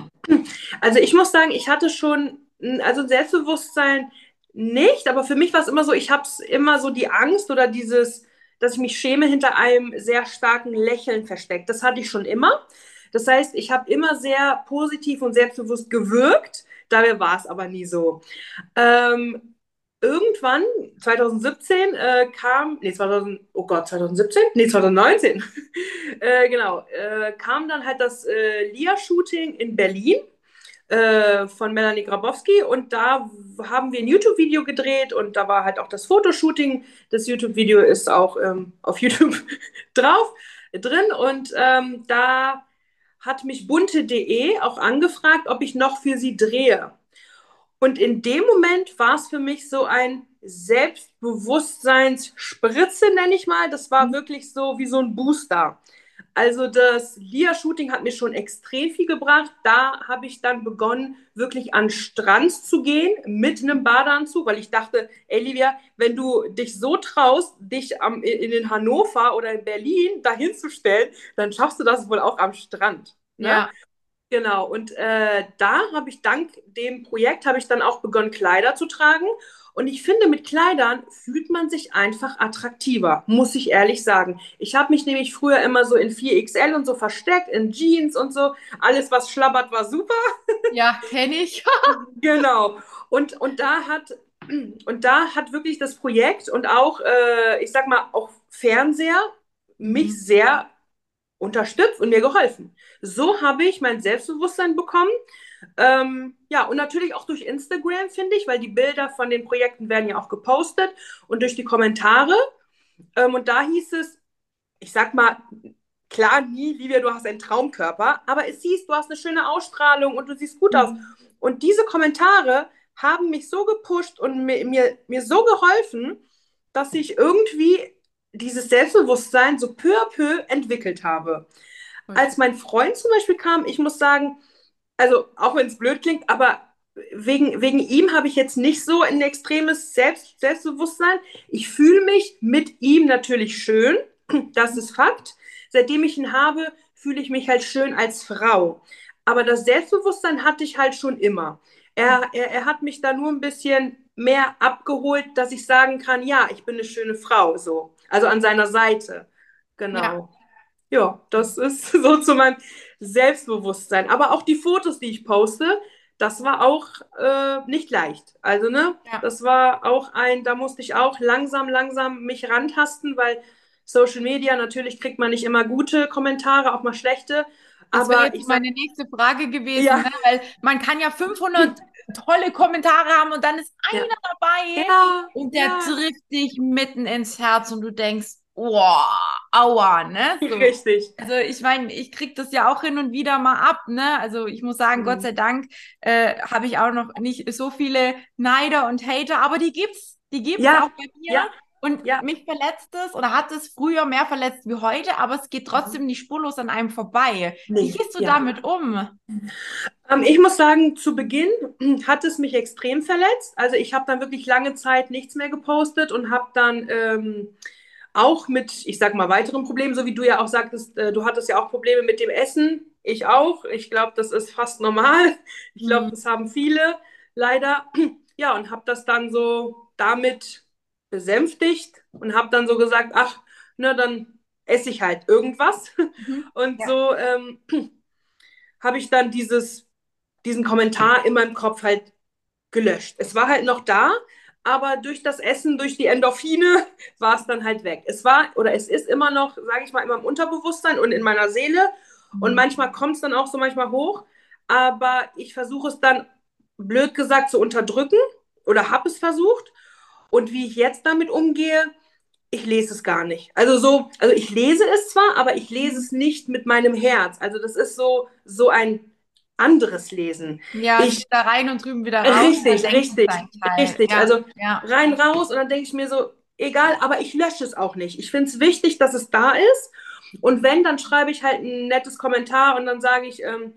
Also ich muss sagen, ich hatte schon, also Selbstbewusstsein nicht, aber für mich war es immer so, ich habe immer so die Angst oder dieses, dass ich mich schäme hinter einem sehr starken Lächeln versteckt. Das hatte ich schon immer. Das heißt, ich habe immer sehr positiv und selbstbewusst gewirkt. Dabei war es aber nie so. Ähm, irgendwann, 2017, äh, kam, nee, 2000, oh Gott, 2017? Nee, 2019, [laughs] äh, genau, äh, kam dann halt das äh, Lia-Shooting in Berlin äh, von Melanie Grabowski und da haben wir ein YouTube-Video gedreht und da war halt auch das Fotoshooting. Das YouTube-Video ist auch ähm, auf [laughs] YouTube drauf, drin und ähm, da hat mich bunte.de auch angefragt, ob ich noch für sie drehe. Und in dem Moment war es für mich so ein Selbstbewusstseinsspritze, nenne ich mal. Das war mhm. wirklich so wie so ein Booster. Also das Lia-Shooting hat mir schon extrem viel gebracht. Da habe ich dann begonnen, wirklich an Strand zu gehen mit einem Badeanzug, weil ich dachte, ey Livia, wenn du dich so traust, dich am, in, in Hannover oder in Berlin dahin zu stellen, dann schaffst du das wohl auch am Strand. Ne? Ja. Genau, und äh, da habe ich dank dem Projekt habe ich dann auch begonnen, Kleider zu tragen. Und ich finde, mit Kleidern fühlt man sich einfach attraktiver, muss ich ehrlich sagen. Ich habe mich nämlich früher immer so in 4XL und so versteckt, in Jeans und so. Alles, was schlabbert, war super. Ja, kenne ich. [laughs] [laughs] genau. Und, und da hat und da hat wirklich das Projekt und auch, äh, ich sag mal, auch Fernseher mich mhm. sehr unterstützt und mir geholfen. So habe ich mein Selbstbewusstsein bekommen. Ähm, ja, und natürlich auch durch Instagram, finde ich, weil die Bilder von den Projekten werden ja auch gepostet und durch die Kommentare. Ähm, und da hieß es, ich sag mal, klar, nie, Livia, du hast einen Traumkörper, aber es hieß, du hast eine schöne Ausstrahlung und du siehst gut mhm. aus. Und diese Kommentare haben mich so gepusht und mir, mir, mir so geholfen, dass ich irgendwie dieses Selbstbewusstsein so peu à peu entwickelt habe. Okay. Als mein Freund zum Beispiel kam, ich muss sagen, also auch wenn es blöd klingt, aber wegen, wegen ihm habe ich jetzt nicht so ein extremes Selbst, Selbstbewusstsein. Ich fühle mich mit ihm natürlich schön, [clears throat] das ist Fakt. Seitdem ich ihn habe, fühle ich mich halt schön als Frau. Aber das Selbstbewusstsein hatte ich halt schon immer. Er, er, er hat mich da nur ein bisschen mehr abgeholt, dass ich sagen kann, ja, ich bin eine schöne Frau, so. Also an seiner Seite. Genau. Ja, ja das ist [laughs] so zu meinem Selbstbewusstsein. Aber auch die Fotos, die ich poste, das war auch äh, nicht leicht. Also, ne, ja. das war auch ein, da musste ich auch langsam, langsam mich rantasten, weil Social Media, natürlich kriegt man nicht immer gute Kommentare, auch mal schlechte. Das wäre jetzt meine nächste Frage gewesen, ja. ne? weil man kann ja [laughs] 500 tolle Kommentare haben und dann ist einer ja. dabei ja. und der ja. trifft dich mitten ins Herz und du denkst, oh, aua, ne? So. Richtig. Also ich meine, ich krieg das ja auch hin und wieder mal ab, ne? Also ich muss sagen, mhm. Gott sei Dank äh, habe ich auch noch nicht so viele Neider und Hater, aber die gibt's, die gibt's auch bei mir. Und ja. mich verletzt es oder hat es früher mehr verletzt wie heute, aber es geht mhm. trotzdem nicht spurlos an einem vorbei. Nee, wie gehst du ja. damit um? Ähm, ich muss sagen, zu Beginn [clears throat] hat es mich extrem verletzt. Also ich habe dann wirklich lange Zeit nichts mehr gepostet und habe dann ähm, auch mit, ich sag mal, weiteren Problemen, so wie du ja auch sagtest, äh, du hattest ja auch Probleme mit dem Essen. Ich auch. Ich glaube, das ist fast normal. Ich glaube, mhm. das haben viele leider. [clears throat] Ja, und habe das dann so damit besänftigt und habe dann so gesagt, ach, na dann esse ich halt irgendwas. Mhm. [laughs] Und ja. so ähm, [clears throat] habe ich dann dieses, diesen Kommentar in meinem Kopf halt gelöscht. Es war halt noch da, aber durch das Essen, durch die Endorphine [laughs] war es dann halt weg. Es war oder es ist immer noch, sage ich mal, in meinem Unterbewusstsein und in meiner Seele. Und mhm. manchmal kommt es dann auch so manchmal hoch. Aber ich versuche es dann, blöd gesagt, zu unterdrücken oder habe es versucht. Und wie ich jetzt damit umgehe, ich lese es gar nicht. Also so, also ich lese es zwar, aber ich lese es nicht mit meinem Herz. Also das ist so, so ein anderes Lesen. Ja, ich da rein und drüben wieder raus. Richtig, richtig, richtig. Ja, also ja. rein, raus und dann denke ich mir so, egal, aber ich lösche es auch nicht. Ich finde es wichtig, dass es da ist. Und wenn, dann schreibe ich halt ein nettes Kommentar und dann sage ich, ähm,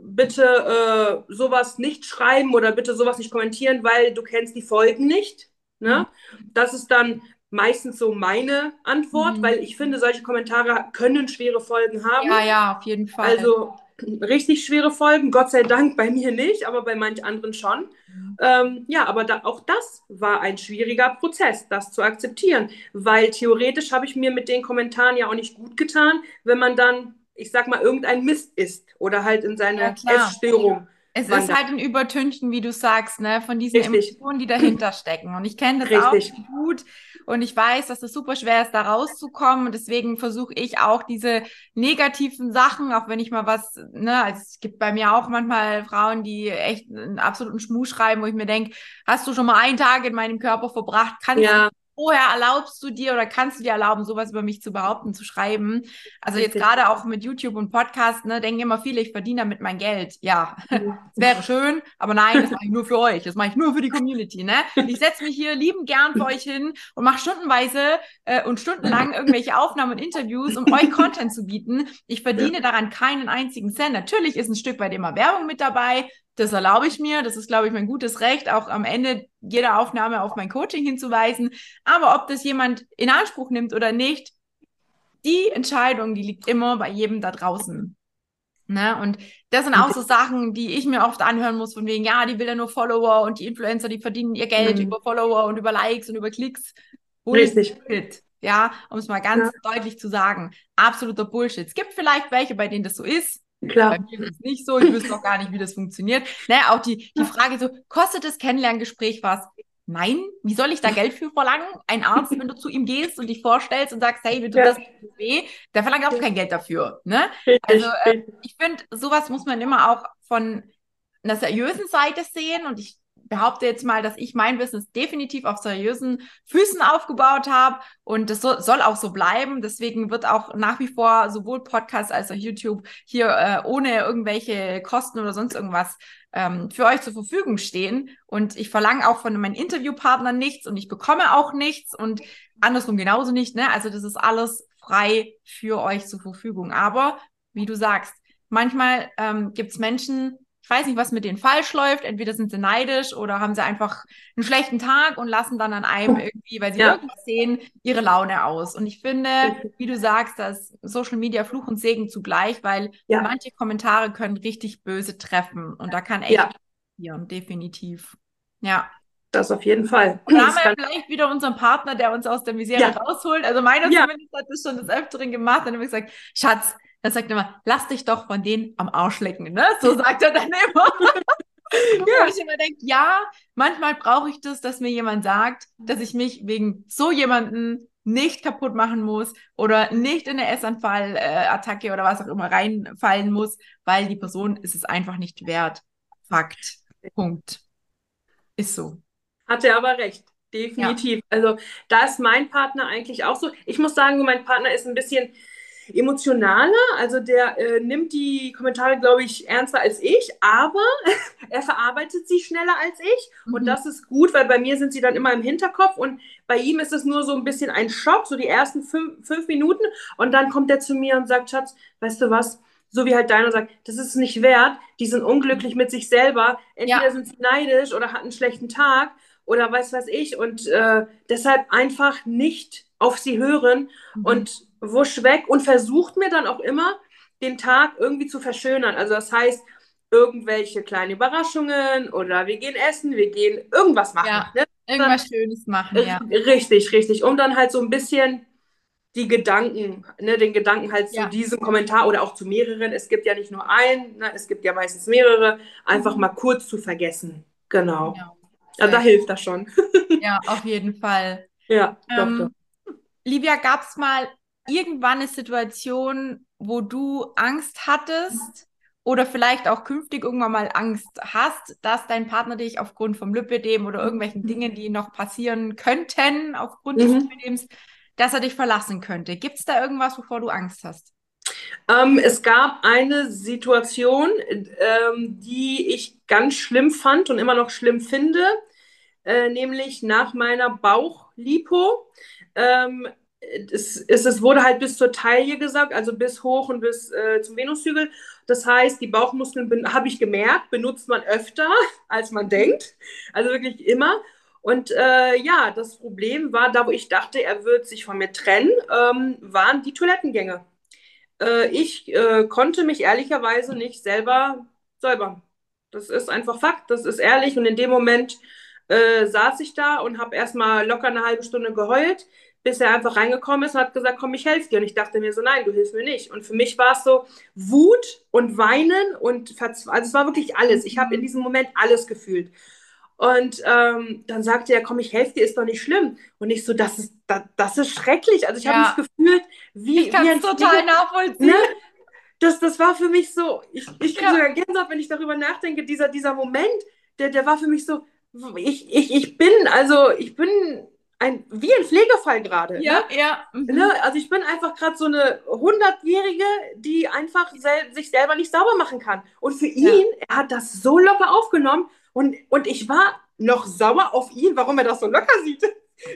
bitte äh, sowas nicht schreiben oder bitte sowas nicht kommentieren, weil du kennst die Folgen nicht. Ne? Mhm. Das ist dann meistens so meine Antwort, mhm. weil ich finde, solche Kommentare können schwere Folgen haben. Ja, ja, auf jeden Fall. Also richtig schwere Folgen, Gott sei Dank bei mir nicht, aber bei manch anderen schon. Mhm. Ähm, ja, aber da, auch das war ein schwieriger Prozess, das zu akzeptieren, weil theoretisch habe ich mir mit den Kommentaren ja auch nicht gut getan, wenn man dann, ich sag mal, irgendein Mist isst oder halt in seine ja, Essstörung. Es ist halt ein Übertünchen, wie du sagst, ne, von diesen Richtig. Emotionen, die dahinter stecken. Und ich kenne das Richtig. auch gut. Und ich weiß, dass es super schwer ist, da rauszukommen. Und deswegen versuche ich auch diese negativen Sachen, auch wenn ich mal was, ne, also es gibt bei mir auch manchmal Frauen, die echt einen absoluten Schmuh schreiben, wo ich mir denke, hast du schon mal einen Tag in meinem Körper verbracht? Kannst ja vorher erlaubst du dir oder kannst du dir erlauben, sowas über mich zu behaupten, zu schreiben? Also jetzt gerade auch mit YouTube und Podcast, ne, denken immer viele, ich verdiene damit mein Geld. Ja, [laughs] es wäre schön, aber nein, das mache ich nur für euch. Das mache ich nur für die Community. Ne? [laughs] Ich setze mich hier lieben gern für euch hin und mache stundenweise äh, und stundenlang irgendwelche Aufnahmen und Interviews, um euch Content zu bieten. Ich verdiene daran keinen einzigen Cent. Natürlich ist ein Stück weit immer Werbung mit dabei, das erlaube ich mir. Das ist, glaube ich, mein gutes Recht, auch am Ende jeder Aufnahme auf mein Coaching hinzuweisen. Aber ob das jemand in Anspruch nimmt oder nicht, die Entscheidung, die liegt immer bei jedem da draußen. Ne? Und das sind auch so Sachen, die ich mir oft anhören muss, von wegen, ja, die will ja nur Follower und die Influencer, die verdienen ihr Geld mhm. über Follower und über Likes und über Klicks. Richtig. Bullshit. Ja, um es mal ganz ja. deutlich zu sagen. Absoluter Bullshit. Es gibt vielleicht welche, bei denen das so ist. Klar. Bei mir ist es nicht so, ich wüsste auch gar nicht, wie das funktioniert. Naja, auch die, die Frage so, kostet das Kennenlerngespräch was? Nein, wie soll ich da Geld für verlangen? Ein Arzt, wenn du zu ihm gehst und dich vorstellst und sagst, hey, mir tut ja. das weh, der verlangt auch kein Geld dafür. Ne? Also äh, ich finde, sowas muss man immer auch von einer seriösen Seite sehen und ich behaupte jetzt mal, dass ich mein Business definitiv auf seriösen Füßen aufgebaut habe und das so, soll auch so bleiben. Deswegen wird auch nach wie vor sowohl Podcast als auch YouTube hier äh, ohne irgendwelche Kosten oder sonst irgendwas ähm, für euch zur Verfügung stehen. Und ich verlange auch von meinen Interviewpartnern nichts und ich bekomme auch nichts und andersrum genauso nicht. Ne? Also das ist alles frei für euch zur Verfügung. Aber wie du sagst, manchmal ähm, gibt es Menschen, ich weiß nicht, was mit denen falsch läuft. Entweder sind sie neidisch oder haben sie einfach einen schlechten Tag und lassen dann an einem [laughs] irgendwie, weil sie ja. irgendwas sehen, ihre Laune aus. Und ich finde, wie du sagst, dass Social Media Fluch und Segen zugleich, weil ja. manche Kommentare können richtig böse treffen. Und da kann echt ja. passieren, definitiv. Ja. Das auf jeden Fall. Und da haben wir vielleicht wieder unseren Partner, der uns aus der Misere ja. rausholt. Also meiner ja. zumindest hat das schon des Öfteren gemacht. Dann habe ich gesagt, Schatz, er sagt immer, lass dich doch von denen am Arsch lecken, ne? So sagt er dann immer. [laughs] ja. ich immer denke, ja, manchmal brauche ich das, dass mir jemand sagt, dass ich mich wegen so jemanden nicht kaputt machen muss oder nicht in eine Essanfallattacke oder was auch immer reinfallen muss, weil die Person ist es einfach nicht wert. Fakt. Punkt. Ist so. Hat er aber recht. Definitiv. Ja. Also da ist mein Partner eigentlich auch so. Ich muss sagen, mein Partner ist ein bisschen emotionaler. Also der äh, nimmt die Kommentare, glaube ich, ernster als ich, aber [laughs] er verarbeitet sie schneller als ich. Mhm. Und das ist gut, weil bei mir sind sie dann immer im Hinterkopf und bei ihm ist es nur so ein bisschen ein Schock, so die ersten fünf, fünf Minuten. Und dann kommt er zu mir und sagt, Schatz, weißt du was? so wie halt deiner sagt, das ist nicht wert, die sind unglücklich mit sich selber, entweder ja. sind sie neidisch oder hatten einen schlechten Tag oder weiß was ich und äh, deshalb einfach nicht auf sie hören mhm. und wusch weg und versucht mir dann auch immer, den Tag irgendwie zu verschönern. Also das heißt, irgendwelche kleine Überraschungen oder wir gehen essen, wir gehen irgendwas machen. Ja, ne? Irgendwas Schönes machen, ja. Richtig, richtig. Um dann halt so ein bisschen die Gedanken, ne, den Gedanken halt ja. zu diesem Kommentar oder auch zu mehreren. Es gibt ja nicht nur einen, ne, es gibt ja meistens mehrere, einfach mhm. mal kurz zu vergessen. Genau. Ja. Also da hilft das schon. [laughs] ja, auf jeden Fall. Ja, ähm, doch, doch. Livia, gab es mal irgendwann eine Situation, wo du Angst hattest oder vielleicht auch künftig irgendwann mal Angst hast, dass dein Partner dich aufgrund vom Lipödem oder irgendwelchen Dingen, die noch passieren könnten aufgrund mhm. des Lipödems, dass er dich verlassen könnte? Gibt es da irgendwas, wovor du Angst hast? Ähm, es gab eine Situation, ähm, die ich ganz schlimm fand und immer noch schlimm finde, äh, nämlich nach meiner Bauchlipo. Ähm, es, es, es, wurde halt bis zur Taille gesagt, also bis hoch und bis äh, zum Venushügel. Das heißt, die Bauchmuskeln habe ich gemerkt, benutzt man öfter, [laughs] als man denkt. Also wirklich immer. Und äh, ja, das Problem war, da wo ich dachte, er wird sich von mir trennen, ähm, waren die Toilettengänge. Äh, ich äh, konnte mich ehrlicherweise nicht selber säubern. Das ist einfach Fakt, das ist ehrlich. Und in dem Moment äh, saß ich da und habe erstmal locker eine halbe Stunde geheult, bis er einfach reingekommen ist und hat gesagt, komm, ich helfe dir. Und ich dachte mir so, nein, du hilfst mir nicht. Und für mich war es so Wut und Weinen und Verzweiflung. Also es war wirklich alles. Ich habe in diesem Moment alles gefühlt. Und ähm, dann sagte er, komm, ich helfe dir, ist doch nicht schlimm. Und ich so, das ist, das, das ist schrecklich. Also ich ja. habe mich gefühlt wie. Ich kann es total nachvollziehen. Ne? Das, das war für mich so, ich, ich kriege ja. sogar Gänsehaut, wenn ich darüber nachdenke, dieser, dieser Moment, der, der war für mich so, ich, ich, ich bin, also ich bin ein, wie ein Pflegefall gerade. Ja, ne? ja. Mhm. Ne? Also ich bin einfach gerade so eine Hundertjährige, die einfach sel sich selber nicht sauber machen kann. Und für ihn, ja. er hat das so locker aufgenommen und, und ich war noch sauer auf ihn, warum er das so locker sieht.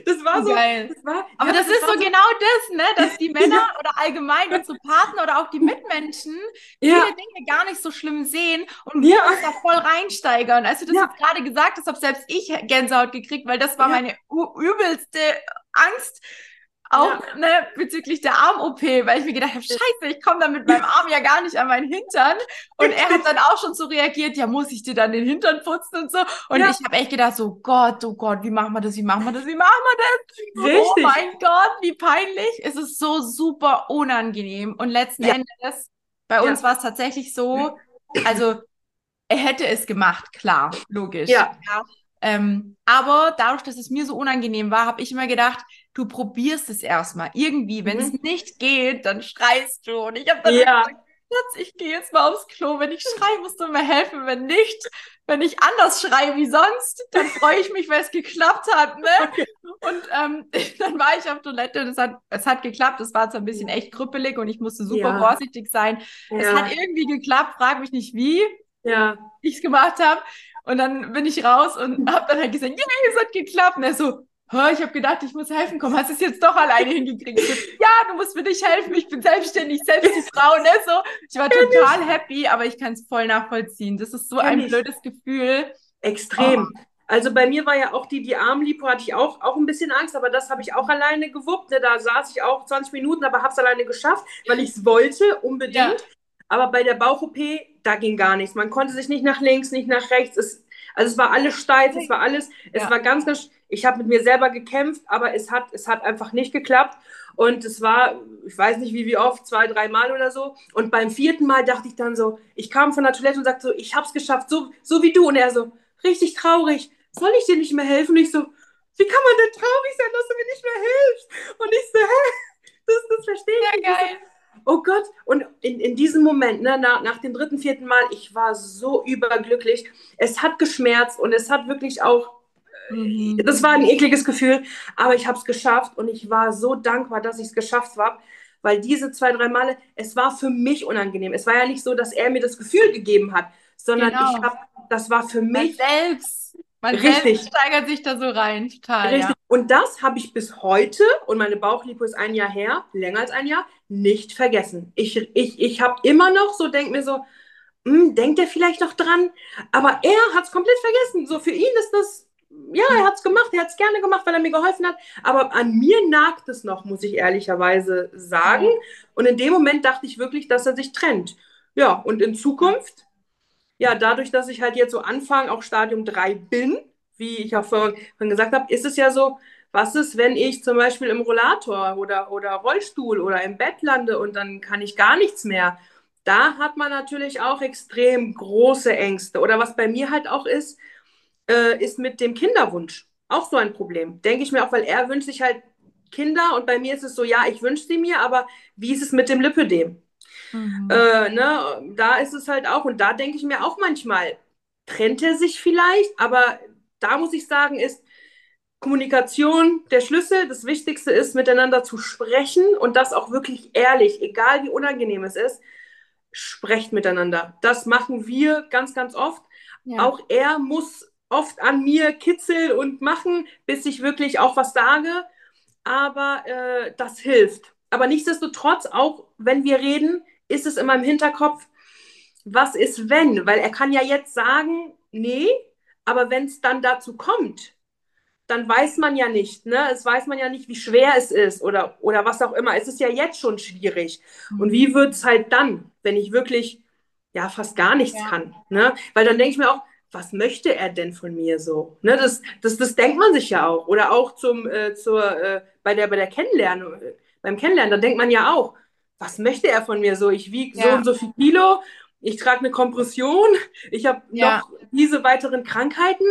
Das war so. Geil. Das war, Aber ja, das, das ist so genau das, ne? Dass die [laughs] Männer ja. oder allgemein unsere Partner oder auch die Mitmenschen ja. viele Dinge gar nicht so schlimm sehen und wir uns da voll reinsteigern. Als du das jetzt gerade gesagt hast, habe selbst ich Gänsehaut gekriegt, weil das war meine übelste Angst auch ja. ne, bezüglich der Arm-OP, weil ich mir gedacht habe, scheiße, ich komme da mit meinem Arm ja gar nicht an meinen Hintern. Und er hat dann auch schon so reagiert, ja, muss ich dir dann den Hintern putzen und so. Und ja. ich habe echt gedacht, so Gott, oh Gott, wie machen wir das, wie machen wir das, wie machen wir das? Richtig. Oh mein Gott, wie peinlich. Es ist so super unangenehm. Und letzten ja. Endes, bei uns war es tatsächlich so, also er hätte es gemacht, klar, logisch. Ja. Ähm, aber dadurch, dass es mir so unangenehm war, habe ich immer gedacht, du probierst es erstmal. Irgendwie, wenn mhm. es nicht geht, dann schreist du. Und ich habe dann ja. gesagt, ich gehe jetzt mal aufs Klo. Wenn ich schreie, musst du mir helfen. Wenn nicht, wenn ich anders schreie wie sonst, dann freue ich mich, weil es geklappt hat. Ne? [laughs] Okay. Und ähm, [laughs] dann war ich auf Toilette und es hat, es hat geklappt. Es war zwar ein bisschen echt krüppelig und ich musste super ja. vorsichtig sein. Ja. Es hat irgendwie geklappt, frag mich nicht wie ja. ich es gemacht habe. Und dann bin ich raus und habe dann halt gesagt, ja, yeah, es hat geklappt. Und er so, ich habe gedacht, ich muss helfen. Komm, hast du es jetzt doch alleine hingekriegt? ja, du musst mir nicht helfen. Ich bin selbstständig, selbst die Frau. Ne? So, ich war total happy, aber ich kann es voll nachvollziehen. Das ist so Kenn ein ich. blödes Gefühl. Extrem. Oh. Also bei mir war ja auch die, die Armlipo, hatte ich auch, auch ein bisschen Angst, aber das habe ich auch alleine gewuppt. Ne? Da saß ich auch 20 Minuten, aber habe es alleine geschafft, weil ich es wollte, unbedingt. Ja. Aber bei der Bauch-OP, da ging gar nichts. Man konnte sich nicht nach links, nicht nach rechts. Es, also es war alles steif, es war alles, es ja. war ganz, ganz, ich habe mit mir selber gekämpft, aber es hat, es hat einfach nicht geklappt. Und es war, ich weiß nicht wie, wie oft, zwei, drei Mal oder so. Und beim vierten Mal dachte ich dann so, ich kam von der Toilette und sagte so, ich habe es geschafft, so, so wie du. Und er so, richtig traurig, soll ich dir nicht mehr helfen? Und ich so, wie kann man denn traurig sein, dass du mir nicht mehr hilfst? Und ich so, hä? Das, das verstehe ich nicht. Geil. Oh Gott, und in, in diesem Moment, ne, nach, nach dem dritten, vierten Mal, ich war so überglücklich. Es hat geschmerzt und es hat wirklich auch Mhm. Das war ein ekliges Gefühl, aber ich habe es geschafft und ich war so dankbar, dass ich es geschafft habe, weil diese zwei, drei Male, es war für mich unangenehm. Es war ja nicht so, dass er mir das Gefühl gegeben hat, sondern genau. ich habe, das war für mich. Man selbst, man richtig. selbst steigert sich da so rein, total. Richtig. Ja. Und das habe ich bis heute, und meine Bauchlipo ist ein Jahr her, länger als ein Jahr, nicht vergessen. Ich, ich, ich habe immer noch so, denke mir so, hm, denkt er vielleicht noch dran? Aber er hat es komplett vergessen. So für ihn ist das ja, er hat es gemacht, er hat es gerne gemacht, weil er mir geholfen hat. Aber an mir nagt es noch, muss ich ehrlicherweise sagen. Und in dem Moment dachte ich wirklich, dass er sich trennt. Ja, und in Zukunft, ja, dadurch, dass ich halt jetzt so Anfang auch Stadium 3 bin, wie ich auch vorhin gesagt habe, ist es ja so, was ist, wenn ich zum Beispiel im Rollator oder, oder Rollstuhl oder im Bett lande und dann kann ich gar nichts mehr. Da hat man natürlich auch extrem große Ängste. Oder was bei mir halt auch ist, äh, ist mit dem Kinderwunsch auch so ein Problem. Denke ich mir auch, weil er wünscht sich halt Kinder und bei mir ist es so, ja, ich wünsche sie mir, aber wie ist es mit dem Lipödem? Mhm. Äh, ne, da ist es halt auch, und da denke ich mir auch manchmal, trennt er sich vielleicht, aber da muss ich sagen, ist Kommunikation der Schlüssel. Das Wichtigste ist, miteinander zu sprechen und das auch wirklich ehrlich, egal wie unangenehm es ist, sprecht miteinander. Das machen wir ganz, ganz oft. Ja. Auch er muss oft an mir kitzeln und machen, bis ich wirklich auch was sage. Aber äh, das hilft. Aber nichtsdestotrotz, auch wenn wir reden, ist es in meinem Hinterkopf, was ist wenn? Weil er kann ja jetzt sagen, nee, aber wenn es dann dazu kommt, dann weiß man ja nicht, ne? Es weiß man ja nicht, wie schwer es ist oder, oder was auch immer. Es ist ja jetzt schon schwierig. Mhm. Und wie wird es halt dann, wenn ich wirklich ja fast gar nichts ja. kann? Ne? Weil dann denke ich mir auch, was möchte er denn von mir so? Ne, das, das, das denkt man sich ja auch. Oder auch zum, äh, zur, äh, bei der, bei der Kennenlernen, beim Kennenlernen, da denkt man ja auch, was möchte er von mir so? Ich wiege ja. so und so viel Kilo, ich trage eine Kompression, ich habe ja. noch diese weiteren Krankheiten.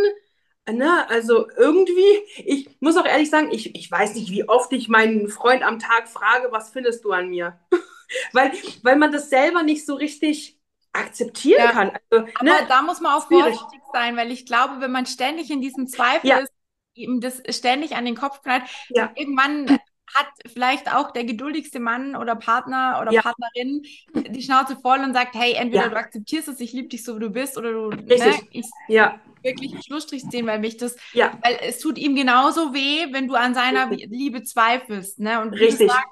Ne, also irgendwie, ich muss auch ehrlich sagen, ich, ich weiß nicht, wie oft ich meinen Freund am Tag frage, was findest du an mir? [laughs] weil, weil man das selber nicht so richtig akzeptieren ja. kann. Also, Aber ne, da muss man auch schwierig. vorsichtig sein, weil ich glaube, wenn man ständig in diesem Zweifel ja. ist, ihm das ständig an den Kopf knallt, ja. irgendwann hat vielleicht auch der geduldigste Mann oder Partner oder ja. Partnerin die Schnauze voll und sagt, hey, entweder ja. du akzeptierst es, ich liebe dich so, wie du bist, oder du ne, ich ja. wirklich einen Schlussstrich ziehen, weil mich das, ja. weil es tut ihm genauso weh, wenn du an seiner Richtig. Liebe zweifelst. Ne? Und Richtig. Sagst,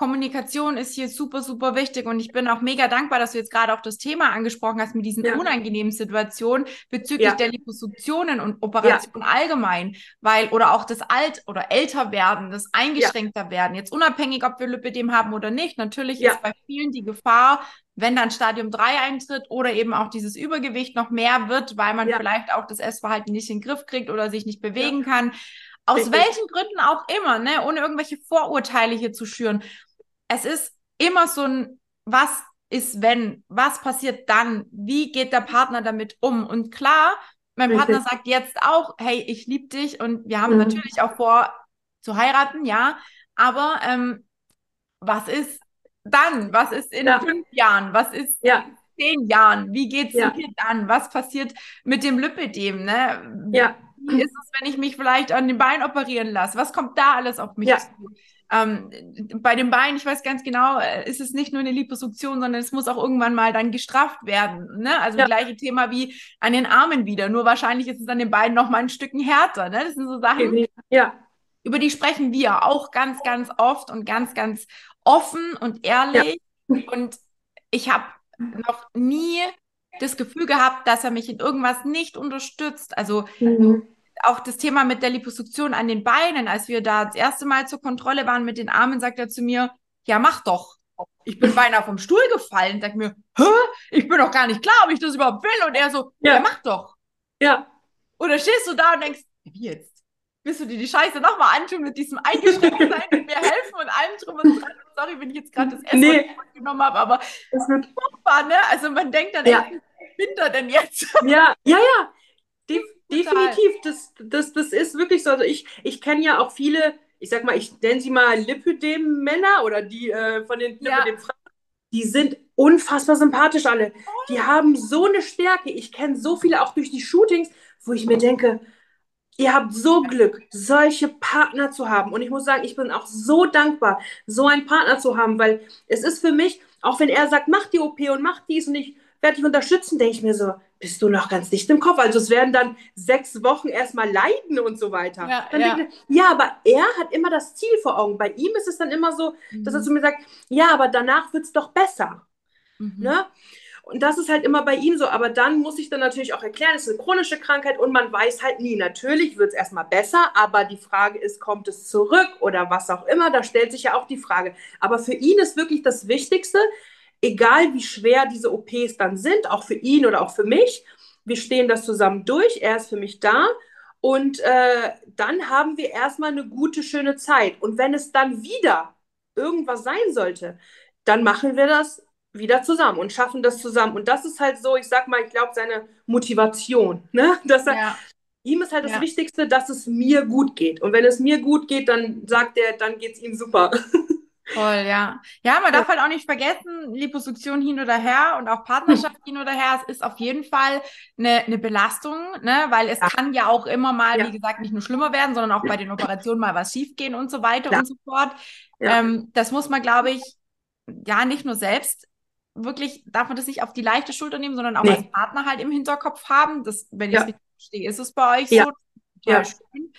Kommunikation ist hier super, super wichtig und ich bin auch mega dankbar, dass du jetzt gerade auch das Thema angesprochen hast mit diesen ja. unangenehmen Situationen bezüglich ja. der Liposuktionen und Operationen ja. allgemein, weil oder auch das Alt- oder Älterwerden, das eingeschränkter werden, jetzt unabhängig, ob wir Lipidem haben oder nicht. Natürlich ist bei vielen die Gefahr, wenn dann Stadium 3 eintritt oder eben auch dieses Übergewicht noch mehr wird, weil man vielleicht auch das Essverhalten nicht in den Griff kriegt oder sich nicht bewegen kann. Aus Richtig. welchen Gründen auch immer, ne, ohne irgendwelche Vorurteile hier zu schüren es ist immer so ein, was ist wenn, was passiert dann, wie geht der Partner damit um? Und klar, mein Richtig. Partner sagt jetzt auch, hey, ich liebe dich und wir haben mhm. natürlich auch vor zu heiraten, ja, aber ähm, was ist dann? Was ist in ja. fünf Jahren? Was ist ja. in zehn Jahren? Wie geht es ja. dann? Was passiert mit dem Lipidem? Ne? Ja. Wie ist es, wenn ich mich vielleicht an den Bein operieren lasse? Was kommt da alles auf mich zu? Ähm, bei den Beinen, ich weiß ganz genau, äh, ist es nicht nur eine Liposuktion, sondern es muss auch irgendwann mal dann gestrafft werden. Ne? Also ja. gleiche Thema wie an den Armen wieder. Nur wahrscheinlich ist es an den Beinen noch mal ein Stückchen härter. Ne? Das sind so Sachen, ja. über die sprechen wir auch ganz, ganz oft und ganz, ganz offen und ehrlich. Ja. [laughs] Und ich habe noch nie das Gefühl gehabt, dass er mich in irgendwas nicht unterstützt. Also mhm auch das Thema mit der Liposuktion an den Beinen, als wir da das erste Mal zur Kontrolle waren mit den Armen, sagt er zu mir, ja, mach doch. Ich bin beinahe vom Stuhl gefallen, sagt mir, hä? Ich bin doch gar nicht klar, ob ich das überhaupt will. Und er so, ja, ja mach doch. Ja. Oder stehst du da und denkst, wie jetzt? Willst du dir die Scheiße nochmal antun mit diesem eingeschränkten Sein und mir helfen und allem drum und dran? Sorry, wenn ich jetzt gerade das Essen nee. genommen habe, aber das wird furchtbar, ne? Also man denkt dann, ja. ey, bin da denn jetzt? Ja, ja, ja. Die, definitiv, das, das, das ist wirklich so. Also ich, ich kenne ja auch viele, ich sag mal, ich nenne sie mal Lipödem-Männer oder die äh, von den Lipödem-Frauen, die sind unfassbar sympathisch alle. Die haben so eine Stärke. Ich kenne so viele auch durch die Shootings, wo ich mir denke, ihr habt so Glück, solche Partner zu haben. Und ich muss sagen, ich bin auch so dankbar, so einen Partner zu haben, weil es ist für mich, auch wenn er sagt, mach die OP und mach dies und ich werde dich unterstützen, denke ich mir so, bist du noch ganz dicht im Kopf. Also es werden dann sechs Wochen erstmal leiden und so weiter. Ja, ja. Ich, ja, aber er hat immer das Ziel vor Augen. Bei ihm ist es dann immer so, mhm. dass er mhm. zu mir sagt, ja, aber danach wird es doch besser. Mhm. Ne? Und das ist halt immer bei ihm so. Aber dann muss ich dann natürlich auch erklären, es ist eine chronische Krankheit und man weiß halt nie. Natürlich wird es erstmal besser, aber die Frage ist, kommt es zurück oder was auch immer? Da stellt sich ja auch die Frage. Aber für ihn ist wirklich das Wichtigste, egal wie schwer diese OPs dann sind, auch für ihn oder auch für mich, wir stehen das zusammen durch, er ist für mich da und äh, dann haben wir erstmal eine gute, schöne Zeit. Und wenn es dann wieder irgendwas sein sollte, dann machen wir das wieder zusammen und schaffen das zusammen. Und das ist halt so, ich sag mal, ich glaube, seine Motivation. [laughs] Ne? Dass er, ja. Ihm ist halt das ja. Wichtigste, dass es mir gut geht. Und wenn es mir gut geht, dann sagt er, dann geht es ihm super. [laughs] Voll, ja. Ja, man darf halt auch nicht vergessen, Liposuktion hin oder her und auch Partnerschaft hin oder her, es ist auf jeden Fall eine, eine Belastung, ne? weil es ja. kann ja auch immer mal, ja. wie gesagt, nicht nur schlimmer werden, sondern auch bei den Operationen mal was schiefgehen und so weiter ja. und so fort. Ähm, das muss man, glaube ich, ja, nicht nur selbst wirklich, darf man das nicht auf die leichte Schulter nehmen, sondern auch nee. als Partner halt im Hinterkopf haben. Das, wenn ich es richtig verstehe, ist es bei euch so. Ja. Schön.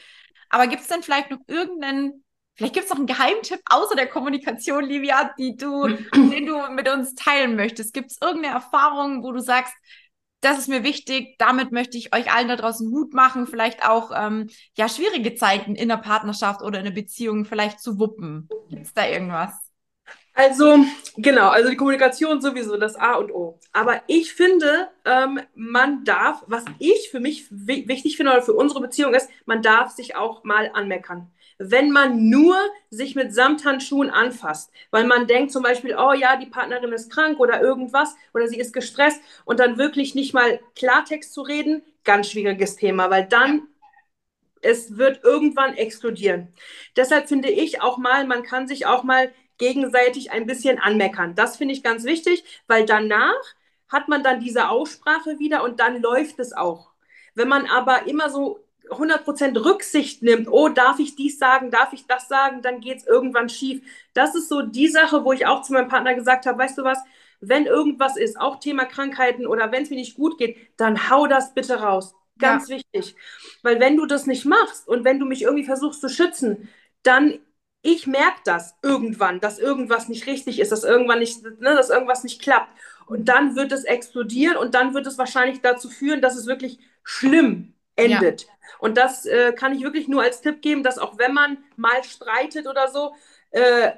Aber gibt es denn vielleicht noch irgendeinen Vielleicht gibt es noch einen Geheimtipp außer der Kommunikation, Livia, die du, [clears throat] den du mit uns teilen möchtest. Gibt es irgendeine Erfahrung, wo du sagst, das ist mir wichtig, damit möchte ich euch allen da draußen Mut machen, vielleicht auch ähm, ja schwierige Zeiten in der Partnerschaft oder in der Beziehung vielleicht zu wuppen. Gibt es da irgendwas? Also, genau, also die Kommunikation sowieso das A und O. Aber ich finde, ähm, man darf, was ich für mich wichtig finde oder für unsere Beziehung ist, man darf sich auch mal anmeckern wenn man nur sich mit Samthandschuhen anfasst, weil man denkt zum Beispiel, oh ja, die Partnerin ist krank oder irgendwas oder sie ist gestresst und dann wirklich nicht mal Klartext zu reden, ganz schwieriges Thema, weil dann es wird irgendwann explodieren. Deshalb finde ich auch mal, man kann sich auch mal gegenseitig ein bisschen anmeckern. Das finde ich ganz wichtig, weil danach hat man dann diese Aussprache wieder und dann läuft es auch. Wenn man aber immer so 100% Rücksicht nimmt, oh, darf ich dies sagen, darf ich das sagen, dann geht es irgendwann schief. Das ist so die Sache, wo ich auch zu meinem Partner gesagt habe, weißt du was, wenn irgendwas ist, auch Thema Krankheiten oder wenn es mir nicht gut geht, dann hau das bitte raus. Ganz ja. wichtig. Weil wenn du das nicht machst und wenn du mich irgendwie versuchst zu schützen, dann ich merke das irgendwann, dass irgendwas nicht richtig ist, dass irgendwann nicht, ne, dass irgendwas nicht klappt. Und dann wird es explodieren und dann wird es wahrscheinlich dazu führen, dass es wirklich schlimm endet. Ja. Und das äh, kann ich wirklich nur als Tipp geben, dass auch wenn man mal streitet oder so, äh,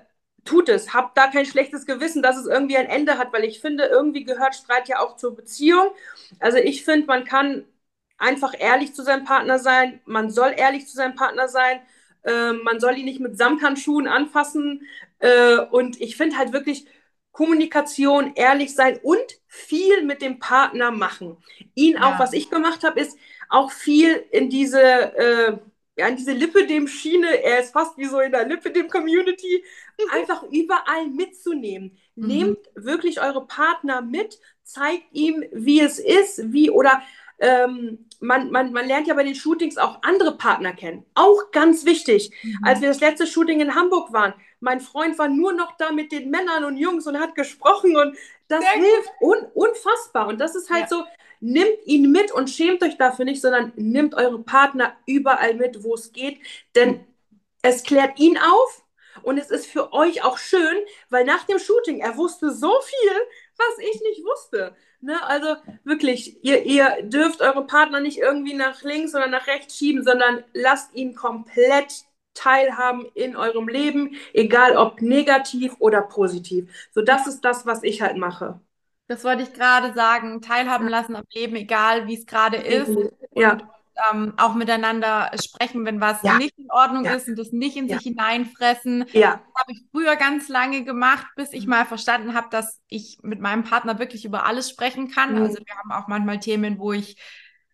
tut es. Habt da kein schlechtes Gewissen, dass es irgendwie ein Ende hat, weil ich finde, irgendwie gehört Streit ja auch zur Beziehung. Also ich finde, man kann einfach ehrlich zu seinem Partner sein. Man soll ehrlich zu seinem Partner sein. Äh, man soll ihn nicht mit Samthandschuhen anfassen. Äh, und ich finde halt wirklich, Kommunikation, ehrlich sein und viel mit dem Partner machen. Ihn ja. auch, was ich gemacht habe, ist auch viel in diese, äh, ja, in diese Lipidem-Schiene, er ist fast wie so in der Lipidem-Community, mhm. einfach überall mitzunehmen. Mhm. Nehmt wirklich eure Partner mit, zeigt ihm, wie es ist, wie oder ähm, man, man, man lernt ja bei den Shootings auch andere Partner kennen. Auch ganz wichtig. Mhm. Als wir das letzte Shooting in Hamburg waren, mein Freund war nur noch da mit den Männern und Jungs und hat gesprochen und das Sehr hilft un, unfassbar. Und das ist halt ja. so, nimmt ihn mit und schämt euch dafür nicht, sondern nimmt eure Partner überall mit, wo es geht, denn es klärt ihn auf und es ist für euch auch schön, weil nach dem Shooting, er wusste so viel, was ich nicht wusste. Ne? Also wirklich, ihr, ihr dürft eure Partner nicht irgendwie nach links oder nach rechts schieben, sondern lasst ihn komplett teilhaben in eurem Leben, egal ob negativ oder positiv. So, das ist das, was ich halt mache. Das wollte ich gerade sagen, teilhaben lassen am Leben, egal wie es gerade ist. Und, ja. ähm, auch miteinander sprechen, wenn was ja. nicht in Ordnung ja. ist und das nicht in sich hineinfressen. Ja. Das habe ich früher ganz lange gemacht, bis ich mal verstanden habe, dass ich mit meinem Partner wirklich über alles sprechen kann. Mhm. Also wir haben auch manchmal Themen, wo ich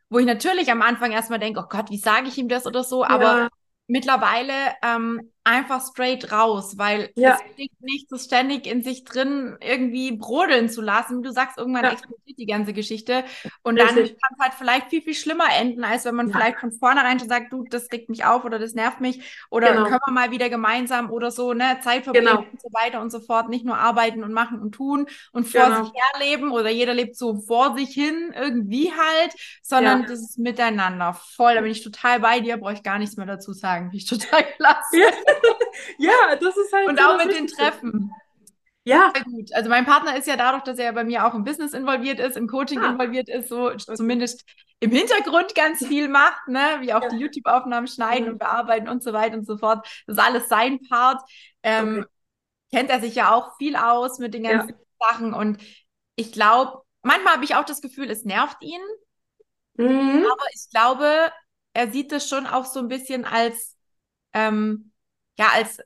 wo ich natürlich am Anfang erstmal denke, oh Gott, wie sage ich ihm das oder so, aber mittlerweile ähm, einfach straight raus, weil ja. es klingt nicht so ständig in sich drin irgendwie brodeln zu lassen. Du sagst, irgendwann ja. explodiert die ganze Geschichte und Richtig. dann kann es halt vielleicht viel, viel schlimmer enden, als wenn man ja. vielleicht von vornherein schon sagt, du, das regt mich auf oder das nervt mich oder genau. können wir mal wieder gemeinsam oder so, ne, Zeit verbringen genau. und so weiter und so fort, nicht nur arbeiten und machen und tun und vor genau. sich herleben oder jeder lebt so vor sich hin irgendwie halt, sondern das ist miteinander voll. Da bin ich total bei dir, brauche ich gar nichts mehr dazu sagen. Bin ich total [laughs] klasse. [laughs] ja, das ist halt. Und auch mit den Treffen. Ja. Sehr gut. Also mein Partner ist ja dadurch, dass er bei mir auch im Business involviert ist, im Coaching ah. involviert ist, so zumindest im Hintergrund ganz viel macht, ne? wie auch ja. die YouTube-Aufnahmen schneiden mhm. und bearbeiten und so weiter und so fort. Das ist alles sein Part. Ähm, okay. Kennt er sich ja auch viel aus mit den ganzen ja. Sachen und ich glaube, manchmal habe ich auch das Gefühl, es nervt ihn. Mhm. Aber ich glaube, er sieht das schon auch so ein bisschen als ähm, ja, als,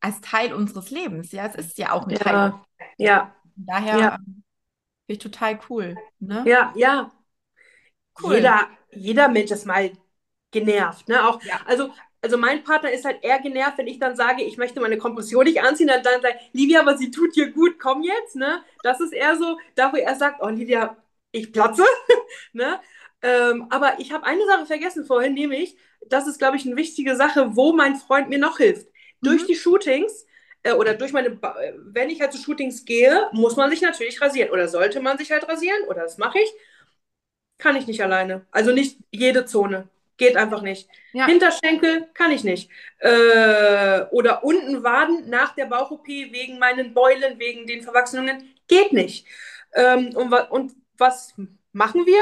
als Teil unseres Lebens. Ja, es ist ja auch ein ja, Teil. Ja. Daher ja. finde ich total cool. Ne? Ja, ja. Cool. Jeder, jeder Mensch ist mal genervt. Ne? Auch, ja. also, also mein Partner ist halt eher genervt, wenn ich dann sage, ich möchte meine Kompression nicht anziehen, dann, dann sagt Livia, aber sie tut dir gut, komm jetzt. Ne? Das ist eher so, da wo er sagt, oh Livia, ich platze. [laughs] ne? Ähm, aber ich habe eine Sache vergessen vorhin, nämlich, das ist, glaube ich, eine wichtige Sache, wo mein Freund mir noch hilft. Mhm. Durch die Shootings äh, oder durch meine, ba wenn ich halt zu Shootings gehe, muss man sich natürlich rasieren. Oder sollte man sich halt rasieren, oder das mache ich. Kann ich nicht alleine. Also nicht jede Zone. Geht einfach nicht. Ja. Hinterschenkel kann ich nicht. Äh, oder unten Waden nach der Bauch-OP wegen meinen Beulen, wegen den Verwachsenungen. Geht nicht. Ähm, und, und was machen wir.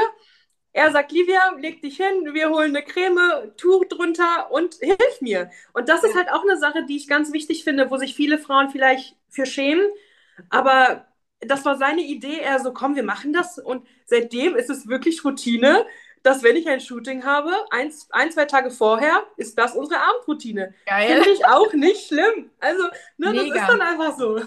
Er sagt, Livia, leg dich hin, wir holen eine Creme, Tuch drunter und hilf mir. Und das ist halt auch eine Sache, die ich ganz wichtig finde, wo sich viele Frauen vielleicht für schämen. Aber das war seine Idee, er so, komm, wir machen das. Und seitdem ist es wirklich Routine, dass wenn ich ein Shooting habe, ein, ein zwei Tage vorher, ist das unsere Abendroutine. Finde ich auch nicht schlimm. Also, ne, das ist dann einfach so.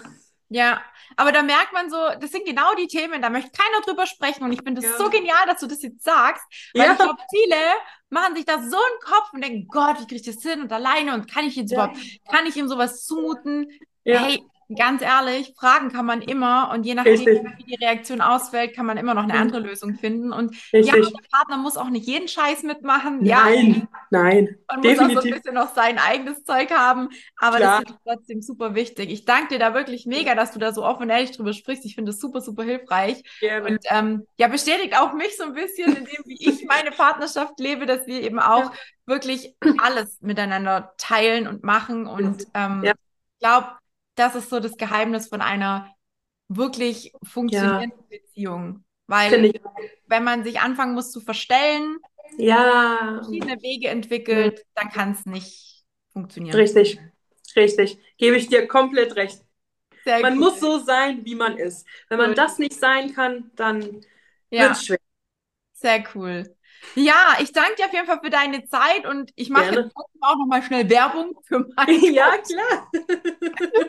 Ja, aber da merkt man so, das sind genau die Themen, da möchte keiner drüber sprechen. Und ich finde es ja. so genial, dass du das jetzt sagst, weil ja. ich glaube, viele machen sich da so einen Kopf und denken, Gott, wie kriege ich das hin und alleine und kann ich jetzt ja. überhaupt, kann ich ihm sowas zumuten? Hey, ganz ehrlich, fragen kann man immer und je nachdem, Richtig. wie die Reaktion ausfällt, kann man immer noch eine andere Lösung finden. Und Richtig. ja, der Partner muss auch nicht jeden Scheiß mitmachen. Nein, ja, nein. Man definitiv. muss auch so ein bisschen noch sein eigenes Zeug haben, aber Klar. das ist trotzdem super wichtig. Ich danke dir da wirklich mega, dass du da so offen und ehrlich drüber sprichst. Ich finde das super, super hilfreich. Gerne. Und ähm, ja, bestätigt auch mich so ein bisschen in dem, wie ich meine Partnerschaft lebe, dass wir eben auch ja. wirklich alles miteinander teilen und machen. Und ähm, ja. ich glaube, das ist so das Geheimnis von einer wirklich funktionierenden ja. Beziehung. Weil wenn man sich anfangen muss zu verstellen, ja. verschiedene Wege entwickelt, dann kann es nicht funktionieren. Richtig, richtig. Gebe ich dir komplett recht. Sehr man cool. muss so sein, wie man ist. Wenn man cool. das nicht sein kann, dann ja. wird es schwer. Sehr cool. Ja, ich danke dir auf jeden Fall für deine Zeit und ich mache jetzt auch nochmal schnell Werbung für meine. [laughs] Ja, klar.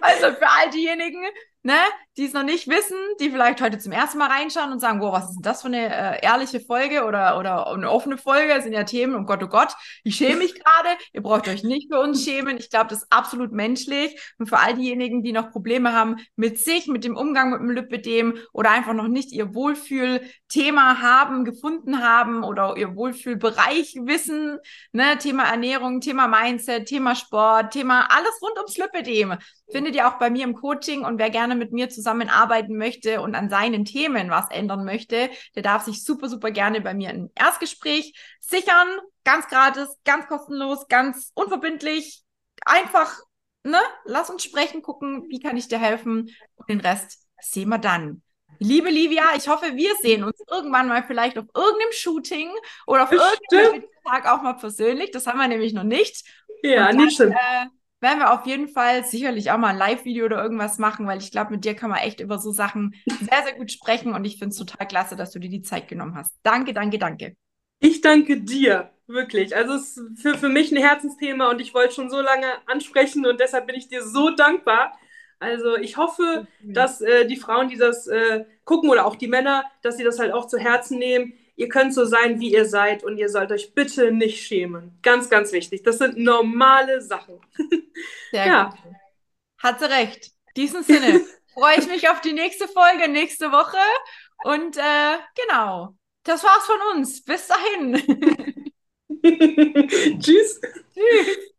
Also für all diejenigen, ne, die es noch nicht wissen, die vielleicht heute zum ersten Mal reinschauen und sagen, boah, was ist das für eine äh, ehrliche Folge oder, oder eine offene Folge? Das sind ja Themen, oh Gott, oh Gott, ich schäme mich gerade. Ihr braucht euch nicht für uns schämen. Ich glaube, das ist absolut menschlich. Und für all diejenigen, die noch Probleme haben mit sich, mit dem Umgang mit dem Lipidem oder einfach noch nicht ihr Wohlfühlthema haben, gefunden haben oder ihr Wohlfühlbereich wissen, ne, Thema Ernährung, Thema Mindset, Thema Sport, Thema alles rund ums Lipidem, findet ihr auch bei mir im Coaching und wer gerne mit mir zusammenarbeiten möchte und an seinen Themen was ändern möchte, der darf sich super, super gerne bei mir ein Erstgespräch sichern. Ganz gratis, ganz kostenlos, ganz unverbindlich. Einfach, ne? Lass uns sprechen, gucken, wie kann ich dir helfen und den Rest sehen wir dann. Liebe Livia, ich hoffe, wir sehen uns irgendwann mal vielleicht auf irgendeinem Shooting oder auf irgendeinem Tag auch mal persönlich. Das haben wir nämlich noch nicht. Ja, dann, nicht schlimm. Äh, werden wir auf jeden Fall sicherlich auch mal ein Live-Video oder irgendwas machen, weil ich glaube, mit dir kann man echt über so Sachen sehr, sehr gut sprechen und ich finde es total klasse, dass du dir die Zeit genommen hast. Danke, danke, danke. Ich danke dir, wirklich. Also es ist für, für mich ein Herzensthema und ich wollte schon so lange ansprechen und deshalb bin ich dir so dankbar. Also ich hoffe, dass äh, die Frauen, die das äh, gucken oder auch die Männer, dass sie das halt auch zu Herzen nehmen Ihr könnt so sein, wie ihr seid und ihr sollt euch bitte nicht schämen. Ganz, ganz wichtig. Das sind normale Sachen. [laughs] Sehr ja. gut. Hat sie recht. In diesem Sinne [laughs] freue ich mich auf die nächste Folge nächste Woche. Und äh, genau, das war's von uns. Bis dahin. [laughs] Tschüss. Tschüss.